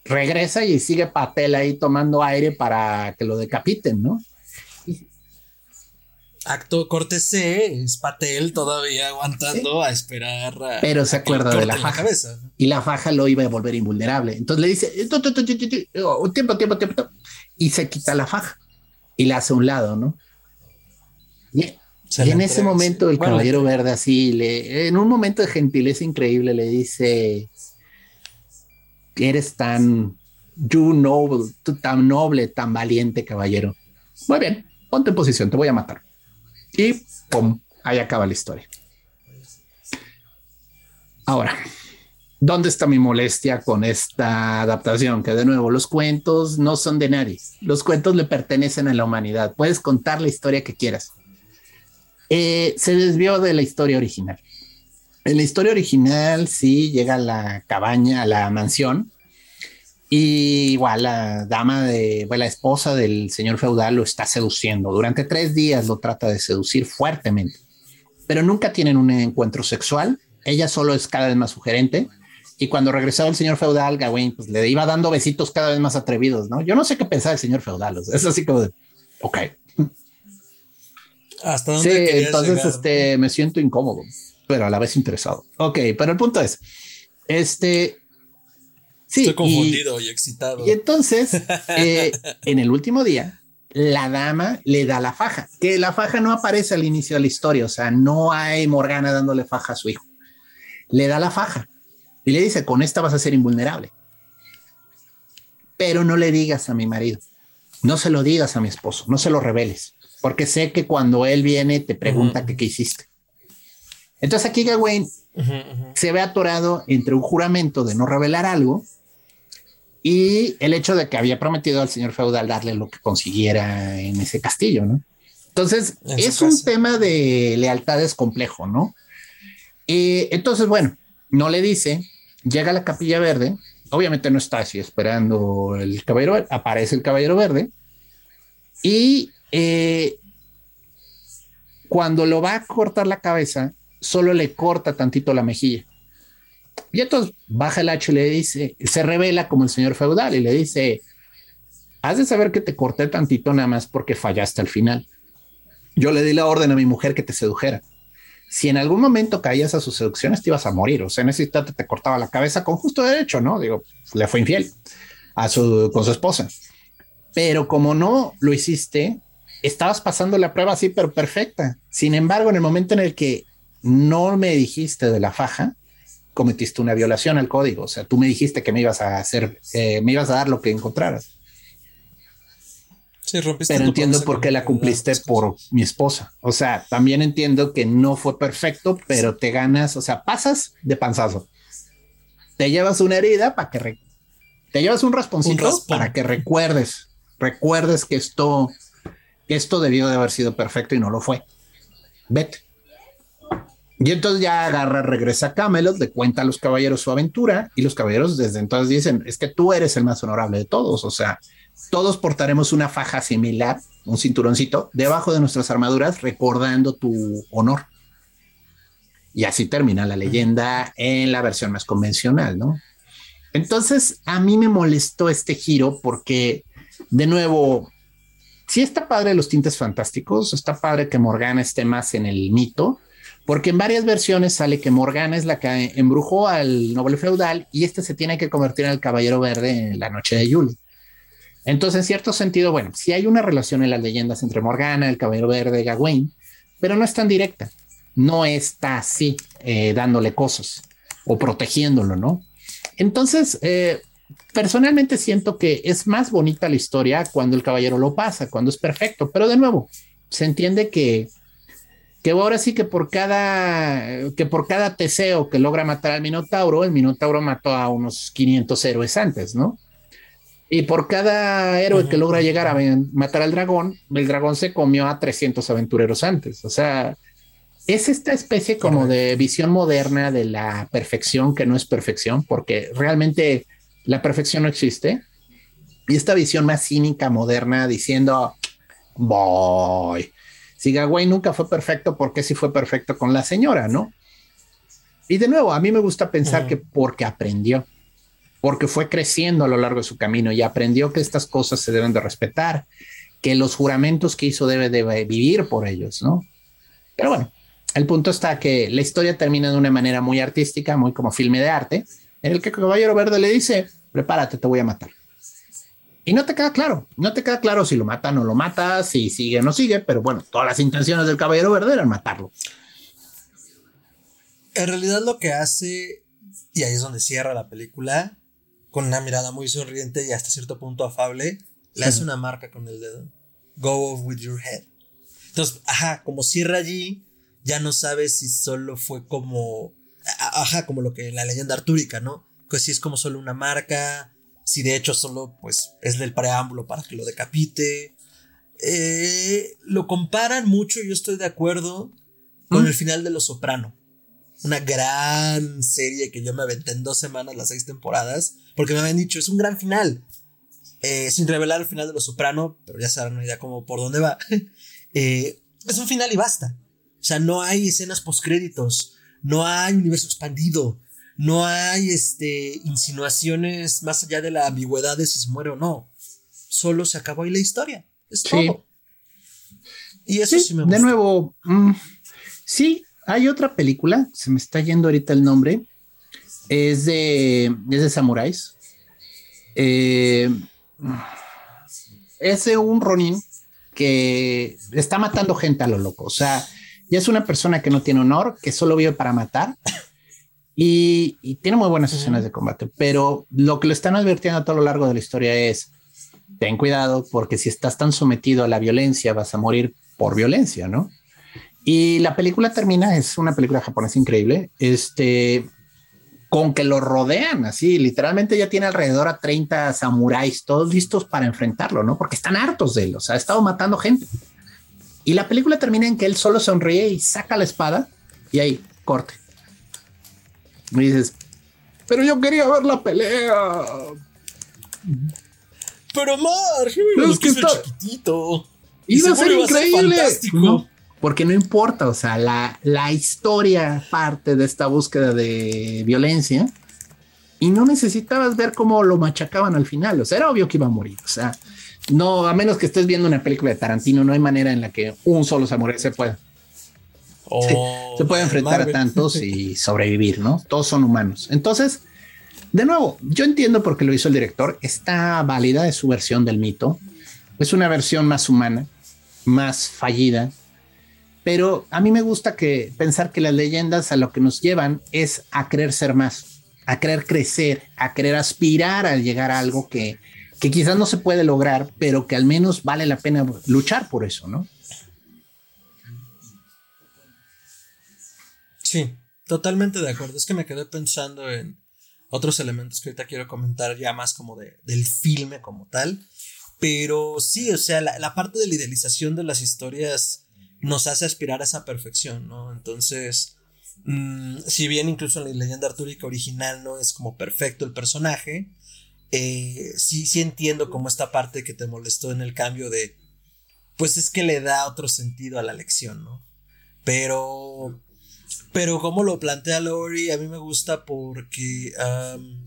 regresa y sigue Patel ahí tomando aire para que lo decapiten, ¿no? Acto corte C, es Patel todavía aguantando a esperar. Pero se acuerda de la faja. Y la faja lo iba a volver invulnerable. Entonces le dice, tiempo, tiempo, tiempo, y se quita la faja y la hace a un lado, ¿no? Y, en ese momento el caballero verde así, le, en un momento de gentileza increíble, le dice, eres tan you noble, tan noble, tan valiente, caballero. Muy bien, ponte en posición, te voy a matar. Y pum, ahí acaba la historia. Ahora, ¿dónde está mi molestia con esta adaptación? Que de nuevo, los cuentos no son de nadie. Los cuentos le pertenecen a la humanidad. Puedes contar la historia que quieras. Eh, se desvió de la historia original. En la historia original, sí llega a la cabaña, a la mansión, y igual la dama de, la esposa del señor feudal lo está seduciendo. Durante tres días lo trata de seducir fuertemente, pero nunca tienen un encuentro sexual. Ella solo es cada vez más sugerente. Y cuando regresaba el señor feudal, Gawain pues, le iba dando besitos cada vez más atrevidos, ¿no? Yo no sé qué pensaba el señor feudal. es así como de, ok. ¿Hasta dónde sí, entonces este, me siento incómodo pero a la vez interesado. Ok, pero el punto es, este... Sí, Estoy confundido y, excitado. Y entonces, eh, en el último día, la dama le da la faja, que la faja no aparece al inicio de la historia, o sea, no hay Morgana dándole faja a su hijo. Le da la faja y le dice, con esta vas a ser invulnerable. Pero no le digas a mi marido, no se lo digas a mi esposo, no se lo reveles, porque sé que cuando él viene te pregunta qué hiciste. Entonces aquí Gawain se ve atorado entre un juramento de no revelar algo y el hecho de que había prometido al señor feudal darle lo que consiguiera en ese castillo, ¿no? Entonces, es un tema de lealtades complejo, ¿no? Entonces, bueno, no le dice, llega a la capilla verde, obviamente no está así esperando el caballero, aparece el caballero verde, y eh, cuando lo va a cortar la cabeza, solo le corta tantito la mejilla. Y entonces baja el hacha y le dice, se revela como el señor feudal y le dice, has de saber que te corté tantito nada más porque fallaste al final. Yo le di la orden a mi mujer que te sedujera. Si en algún momento caías a sus seducciones, te ibas a morir. O sea, en ese te cortaba la cabeza con justo derecho, ¿no? Digo, le fue infiel a su, con su esposa. Pero como no lo hiciste, estabas pasando la prueba así, pero perfecta. Sin embargo, en el momento en el que no me dijiste de la faja, cometiste una violación al código. O sea, tú me dijiste que me ibas a hacer, eh, me ibas a dar lo que encontraras. Sí, rompiste Pero entiendo por qué la cumpliste por mi esposa. O sea, también entiendo que no fue perfecto, pero te ganas, o sea, pasas de panzazo. Te llevas una herida para que te llevas un rasponcito para que recuerdes, recuerdes que esto, que esto debió de haber sido perfecto y no lo fue. Vete. Y entonces ya agarra, regresa a Camelot, le cuenta a los caballeros su aventura y los caballeros desde entonces dicen, es que tú eres el más honorable de todos, o sea, todos portaremos una faja similar, un cinturoncito, debajo de nuestras armaduras recordando tu honor. Y así termina la leyenda en la versión más convencional, ¿no? Entonces, a mí me molestó este giro porque, de nuevo, sí está padre los tintes fantásticos, está padre que Morgana esté más en el mito, porque en varias versiones sale que Morgana es la que embrujó al noble feudal y este se tiene que convertir en el caballero verde en la noche de Yule. Entonces, en cierto sentido, bueno, sí hay una relación en las leyendas entre Morgana, el caballero verde, Gawain, pero no es tan directa. No está así eh, dándole cosas o protegiéndolo, ¿no? Entonces, eh, personalmente siento que es más bonita la historia cuando el caballero lo pasa, cuando es perfecto, pero de nuevo, se entiende que que ahora sí que por cada que por cada Teseo que logra matar al Minotauro, el Minotauro mató a unos 500 héroes antes, ¿no? Y por cada héroe que logra llegar a matar al dragón, el dragón se comió a 300 aventureros antes. O sea, es esta especie como de visión moderna de la perfección que no es perfección, porque realmente la perfección no existe. Y esta visión más cínica, moderna, diciendo, voy, si Gawain nunca fue perfecto, ¿por qué sí fue perfecto con la señora, no? Y de nuevo, a mí me gusta pensar que porque aprendió, porque fue creciendo a lo largo de su camino y aprendió que estas cosas se deben de respetar, que los juramentos que hizo debe de vivir por ellos, ¿no? Pero bueno, el punto está que la historia termina de una manera muy artística, muy como filme de arte, en el que Caballero Verde le dice, prepárate, te voy a matar. Y no te queda claro, no te queda claro si lo mata o no lo mata, si sigue o no sigue, pero bueno, todas las intenciones del Caballero Verde eran matarlo. En realidad lo que hace, y ahí es donde cierra la película, con una mirada muy sonriente y hasta cierto punto afable, le hace una marca con el dedo. Go off with your head. Entonces, ajá, como cierra allí, ya no sabes si solo fue como, ajá, como lo que la leyenda artúrica, ¿no? Que si es como solo una marca, si de hecho solo pues es del preámbulo para que lo decapite. Eh, lo comparan mucho, yo estoy de acuerdo, con el final de Los Soprano. Una gran serie que yo me aventé en dos semanas, las seis temporadas, porque me habían dicho, es un gran final. Eh, sin revelar el final de Los Soprano, pero ya saben una idea como por dónde va. Eh, es un final y basta. O sea, no hay escenas postcréditos, no hay universo expandido, no hay este, insinuaciones más allá de la ambigüedad de si se muere o no. Solo se acabó ahí la historia. Es todo. Y eso sí, me gusta. De nuevo, mm, sí, hay otra película, se me está yendo ahorita el nombre. Es de, es de samuráis. Eh, es de un Ronin que está matando gente a lo loco. O sea, ya es una persona que no tiene honor, que solo vive para matar y, tiene muy buenas escenas de combate. Pero lo que le están advirtiendo a todo lo largo de la historia es ten cuidado porque si estás tan sometido a la violencia vas a morir por violencia, ¿no? Y la película termina, es una película japonesa increíble, este, con que lo rodean así, literalmente ya tiene alrededor a 30 samuráis, todos listos para enfrentarlo, ¿no? Porque están hartos de él, o sea, ha estado matando gente. Y la película termina en que él solo sonríe y saca la espada y ahí, corte. Y dices, pero yo quería ver la pelea. Pero Mar, es que está chiquitito. Iba a ser increíble. No, porque no importa, o sea, la, la historia parte de esta búsqueda de violencia y no necesitabas ver cómo lo machacaban al final. O sea, era obvio que iba a morir. O sea, no, a menos que estés viendo una película de Tarantino, no hay manera en la que un solo samurái se pueda. Oh, se puede enfrentar a tantos y sobrevivir, ¿no? Todos son humanos. Entonces, de nuevo, yo entiendo por qué lo hizo el director. Está válida su versión del mito. Es una versión más humana, más fallida, pero a mí me gusta que pensar que las leyendas a lo que nos llevan es a querer ser más, a querer crecer, a querer aspirar a llegar a algo que, que quizás no se puede lograr, pero que al menos vale la pena luchar por eso, ¿no? Sí, totalmente de acuerdo. Es que me quedé pensando en otros elementos que ahorita quiero comentar ya más como de, del filme como tal. Pero sí, o sea, la, la parte de la idealización de las historias nos hace aspirar a esa perfección, ¿no? Entonces, mm, si bien incluso en la leyenda artúrica original no es como perfecto el personaje, eh, sí, sí entiendo como esta parte que te molestó en el cambio de, pues es que le da otro sentido a la lección, ¿no? Pero, pero como lo plantea Lori, a mí me gusta porque,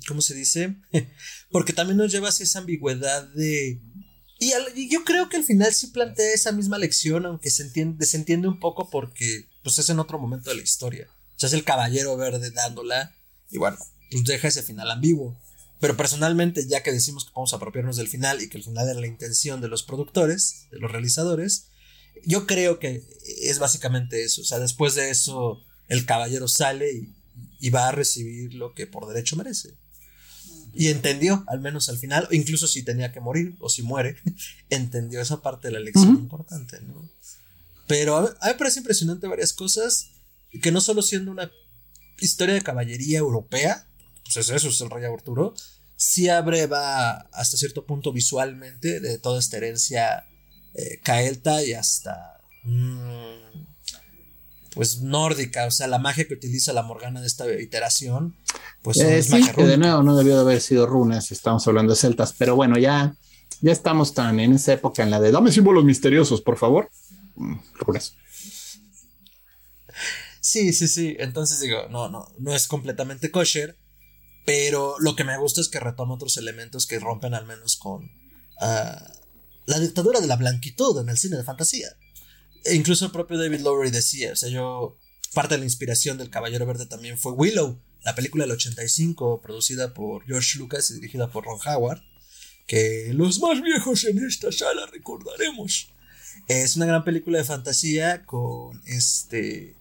¿cómo se dice? porque también nos lleva hacia esa ambigüedad de y, yo creo que al final sí plantea esa misma lección, aunque se entiende, se entiende un poco porque pues es en otro momento de la historia. O sea, es el caballero verde dándola y bueno, pues deja ese final ambiguo. Pero personalmente, ya que decimos que vamos a apropiarnos del final y que el final era la intención de los productores, de los realizadores, yo creo que es básicamente eso. O sea, después de eso, el caballero sale y va a recibir lo que por derecho merece. Y entendió, al menos al final, incluso si tenía que morir o si muere, entendió esa parte de la lección importante, ¿no? Pero a mí, me parece impresionante varias cosas que no solo siendo una historia de caballería europea, pues eso es el rey Arturo, sí abreva hasta cierto punto visualmente de toda esta herencia eh, caelta y hasta mm, pues nórdica, o sea, la magia que utiliza la Morgana de esta iteración, pues eh, sí, que de nuevo no debió de haber sido runas, estamos hablando de celtas, pero bueno, ya, ya estamos tan en esa época en la de dame símbolos misteriosos, por favor. Mm, runas. Sí, sí, sí. Entonces digo, no, no, no es completamente kosher, pero lo que me gusta es que retoma otros elementos que rompen al menos con ah, la dictadura de la blanquitud en el cine de fantasía. Incluso el propio David Lowery decía, o sea, yo, parte de la inspiración del Caballero Verde también fue Willow, la película del 85, producida por George Lucas y dirigida por Ron Howard, que los más viejos en esta sala recordaremos. Es una gran película de fantasía con este...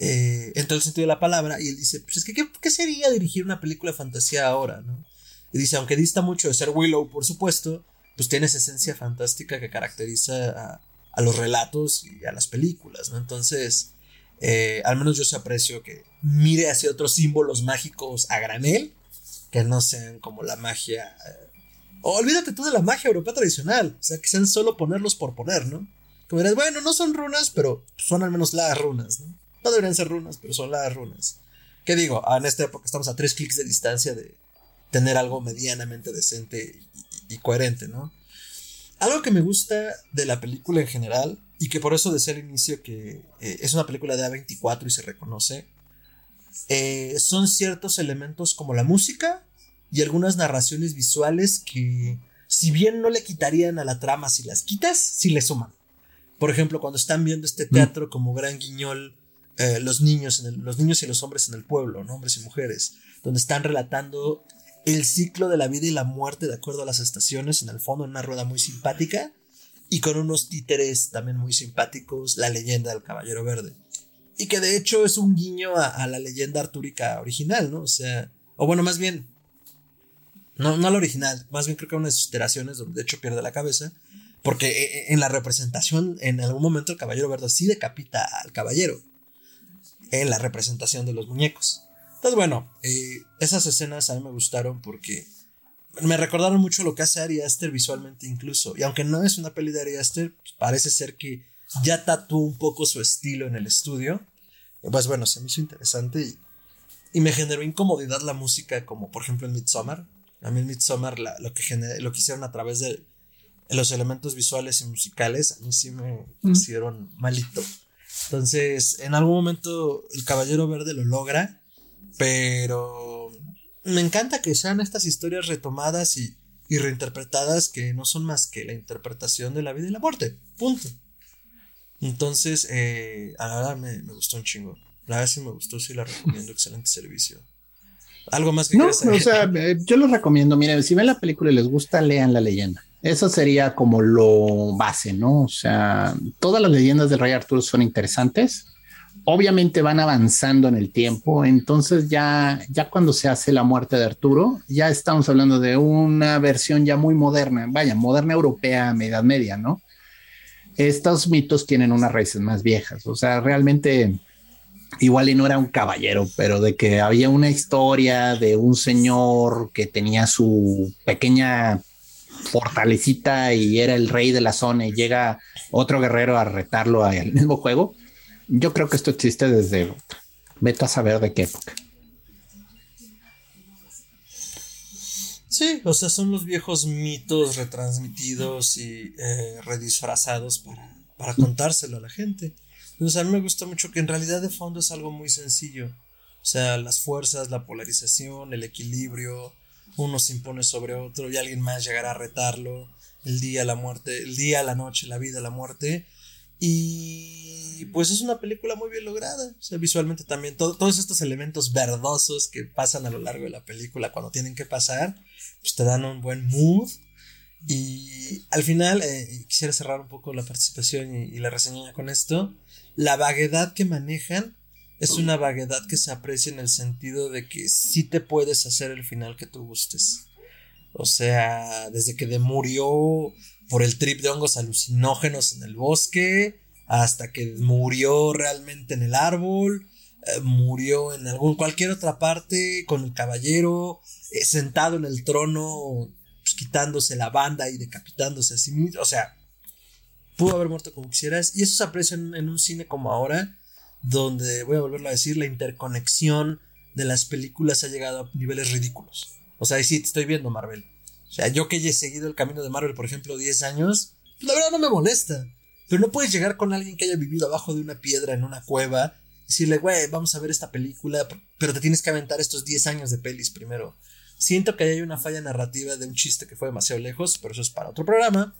Eh, en todo el sentido de la palabra, y él dice, pues es que, ¿qué, sería dirigir una película de fantasía ahora? ¿no? Y dice, aunque dista mucho de ser Willow, por supuesto, pues tiene esa esencia fantástica que caracteriza a, a los relatos y a las películas, ¿no? Entonces, eh, al menos yo se aprecio que mire hacia otros símbolos mágicos a granel, que no sean como la magia... Eh, olvídate tú de la magia europea tradicional, o sea, que sean solo ponerlos por poner, ¿no? Como dirás, bueno, no son runas, pero son al menos las runas, ¿no? No deberían ser runas, pero son las runas. ¿Qué digo? Ah, en esta época estamos a tres clics de distancia de tener algo medianamente decente y coherente, ¿no? Algo que me gusta de la película en general, y que por eso decía al inicio que eh, es una película de A24 y se reconoce, eh, son ciertos elementos como la música y algunas narraciones visuales que, si bien no le quitarían a la trama si las quitas, sí le suman. Por ejemplo, cuando están viendo este mm. teatro como gran guiñol, eh, los, niños los niños y los hombres en el pueblo, hombres y mujeres, donde están relatando el ciclo de la vida y la muerte de acuerdo a las estaciones, en el fondo, en una rueda muy simpática. y con unos títeres también muy simpáticos, la leyenda del Caballero Verde. Y que de hecho es un guiño a, la leyenda artúrica original, ¿no? O sea, o bueno, más bien, no, no la original, más bien creo que una de sus iteraciones donde de hecho pierde la cabeza, porque eh, eh, en la representación, en algún momento el Caballero Verde sí decapita al caballero, en la representación de los muñecos. Entonces, bueno, eh, esas escenas a mí me gustaron porque me recordaron mucho lo que hace Ari Aster visualmente incluso. Y aunque no es una peli de Ari Aster, pues, parece ser que ya tatuó un poco su estilo en el estudio. Pues bueno, se me hizo interesante y, me generó incomodidad la música, como por ejemplo en Midsommar. A mí en Midsommar lo, que lo que hicieron a través de los elementos visuales y musicales, a mí sí me hicieron malito. Entonces, en algún momento el Caballero Verde lo logra, pero me encanta que sean estas historias retomadas y, reinterpretadas que no son más que la interpretación de la vida y la muerte. Punto. Entonces, eh, a la verdad me, gustó un chingo. La verdad sí me gustó, sí la recomiendo. Excelente servicio. ¿Algo más que No, o sea, eh, yo lo recomiendo. Miren, si ven la película y les gusta, lean la leyenda. Eso sería como lo base, ¿no? O sea, todas las leyendas del Rey Arturo son interesantes obviamente van avanzando en el tiempo, entonces ya, ya cuando se hace la muerte de Arturo, ya estamos hablando de una versión ya muy moderna, vaya, moderna europea, Edad Media, ¿no? Estos mitos tienen unas raíces más viejas, o sea, realmente igual y no era un caballero, pero de que había una historia de un señor que tenía su pequeña fortalecita y era el rey de la zona y llega otro guerrero a retarlo al mismo juego yo creo que esto existe desde, vete a saber de qué época. Sí, o sea, son los viejos mitos retransmitidos y eh, redisfrazados para, para contárselo a la gente. Entonces a mí me gusta mucho que en realidad de fondo es algo muy sencillo. O sea, las fuerzas, la polarización, el equilibrio, uno se impone sobre otro y alguien más llegará a retarlo, el día, la muerte, el día, la noche, la vida, la muerte. Y pues es una película muy bien lograda. O sea, visualmente también todos estos elementos verdosos que pasan a lo largo de la película cuando tienen que pasar, pues te dan un buen mood. Y al final, eh, quisiera cerrar un poco la participación y, la reseña con esto. La vaguedad que manejan es una vaguedad que se aprecia en el sentido de que sí te puedes hacer el final que tú gustes. O sea, desde que de murió por el trip de hongos alucinógenos en el bosque, hasta que murió realmente en el árbol, eh, murió en algún cualquier otra parte con el caballero eh, sentado en el trono, pues, quitándose la banda y decapitándose a sí mismo, o sea, pudo haber muerto como quisieras y eso se aprecia en, un cine como ahora, donde voy a volverlo a decir, la interconexión de las películas ha llegado a niveles ridículos. O sea, sí, estoy viendo Marvel o sea, yo que he seguido el camino de Marvel, por ejemplo, 10 años, pues, la verdad no me molesta. Pero no puedes llegar con alguien que haya vivido abajo de una piedra en una cueva y decirle, güey, vamos a ver esta película, pero te tienes que aventar estos 10 años de pelis primero. Siento que hay una falla narrativa de un chiste que fue demasiado lejos, pero eso es para otro programa.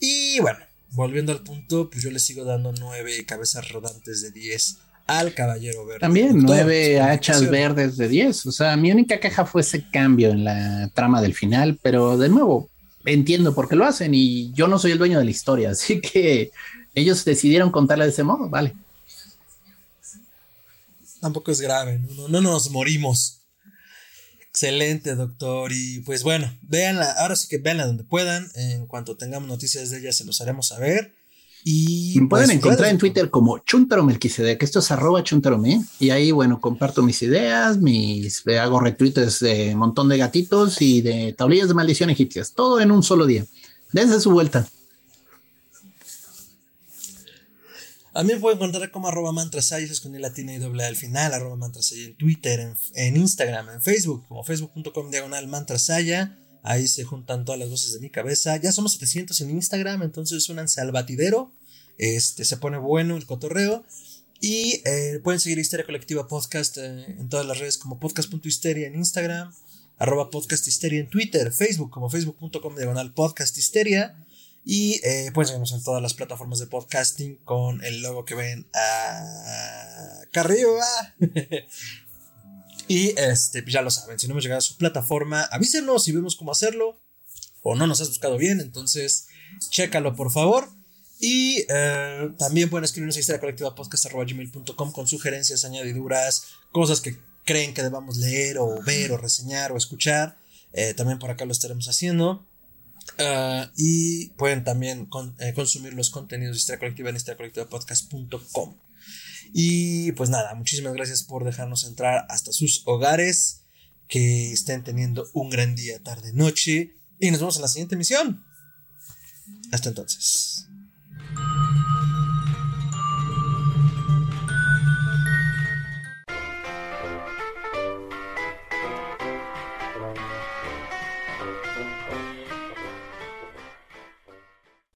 Y bueno, volviendo al punto, pues yo le sigo dando 9 cabezas rodantes de 10 al Caballero Verde. También nueve hachas verdes de diez. O sea, mi única queja fue ese cambio en la trama del final, pero de nuevo, entiendo por qué lo hacen y yo no soy el dueño de la historia, así que ellos decidieron contarla de ese modo, vale. Tampoco es grave, no, no nos morimos. Excelente, doctor. Y pues bueno, véanla, ahora sí que véanla donde puedan. En cuanto tengamos noticias de ella, se los haremos saber. Y me pueden pues, encontrar en Twitter como Chuntaro que esto es arroba Chuntarome, y ahí, bueno, comparto mis ideas, mis, hago retweets de montón de gatitos y de tablillas de maldición egipcias, todo en un solo día. Dense su vuelta. A mí me pueden encontrar como arroba mantrasaya, con el latina y doble al final, arroba mantrasaya en Twitter, en, en, Instagram, en Facebook, como facebook.com diagonal mantrasaya. Ahí se juntan todas las voces de mi cabeza. Ya somos 700 en Instagram, entonces únanse al batidero. Este, se pone bueno el cotorreo. Y eh, pueden seguir Histeria Colectiva Podcast eh, en todas las redes como podcast.histeria en Instagram, arroba podcasthisteria en Twitter, Facebook como facebook.com diagonal podcasthisteria. Y eh, pueden seguirnos en todas las plataformas de podcasting con el logo que ven acá arriba. Y este, pues ya lo saben, si no hemos llegado a su plataforma, avísenos y vemos cómo hacerlo. o no nos has buscado bien, entonces chécalo por favor. Y eh, también pueden escribirnos a historia colectiva con sugerencias, añadiduras, cosas que creen que debamos leer o ver o reseñar o escuchar. Eh, también por acá lo estaremos haciendo. Ah, y pueden también eh, consumir los contenidos de Historia Colectiva en historiacolectivapodcast.com. Y pues nada, muchísimas gracias por dejarnos entrar hasta sus hogares. Que estén teniendo un gran día, tarde, noche. Y nos vemos en la siguiente emisión. Hasta entonces.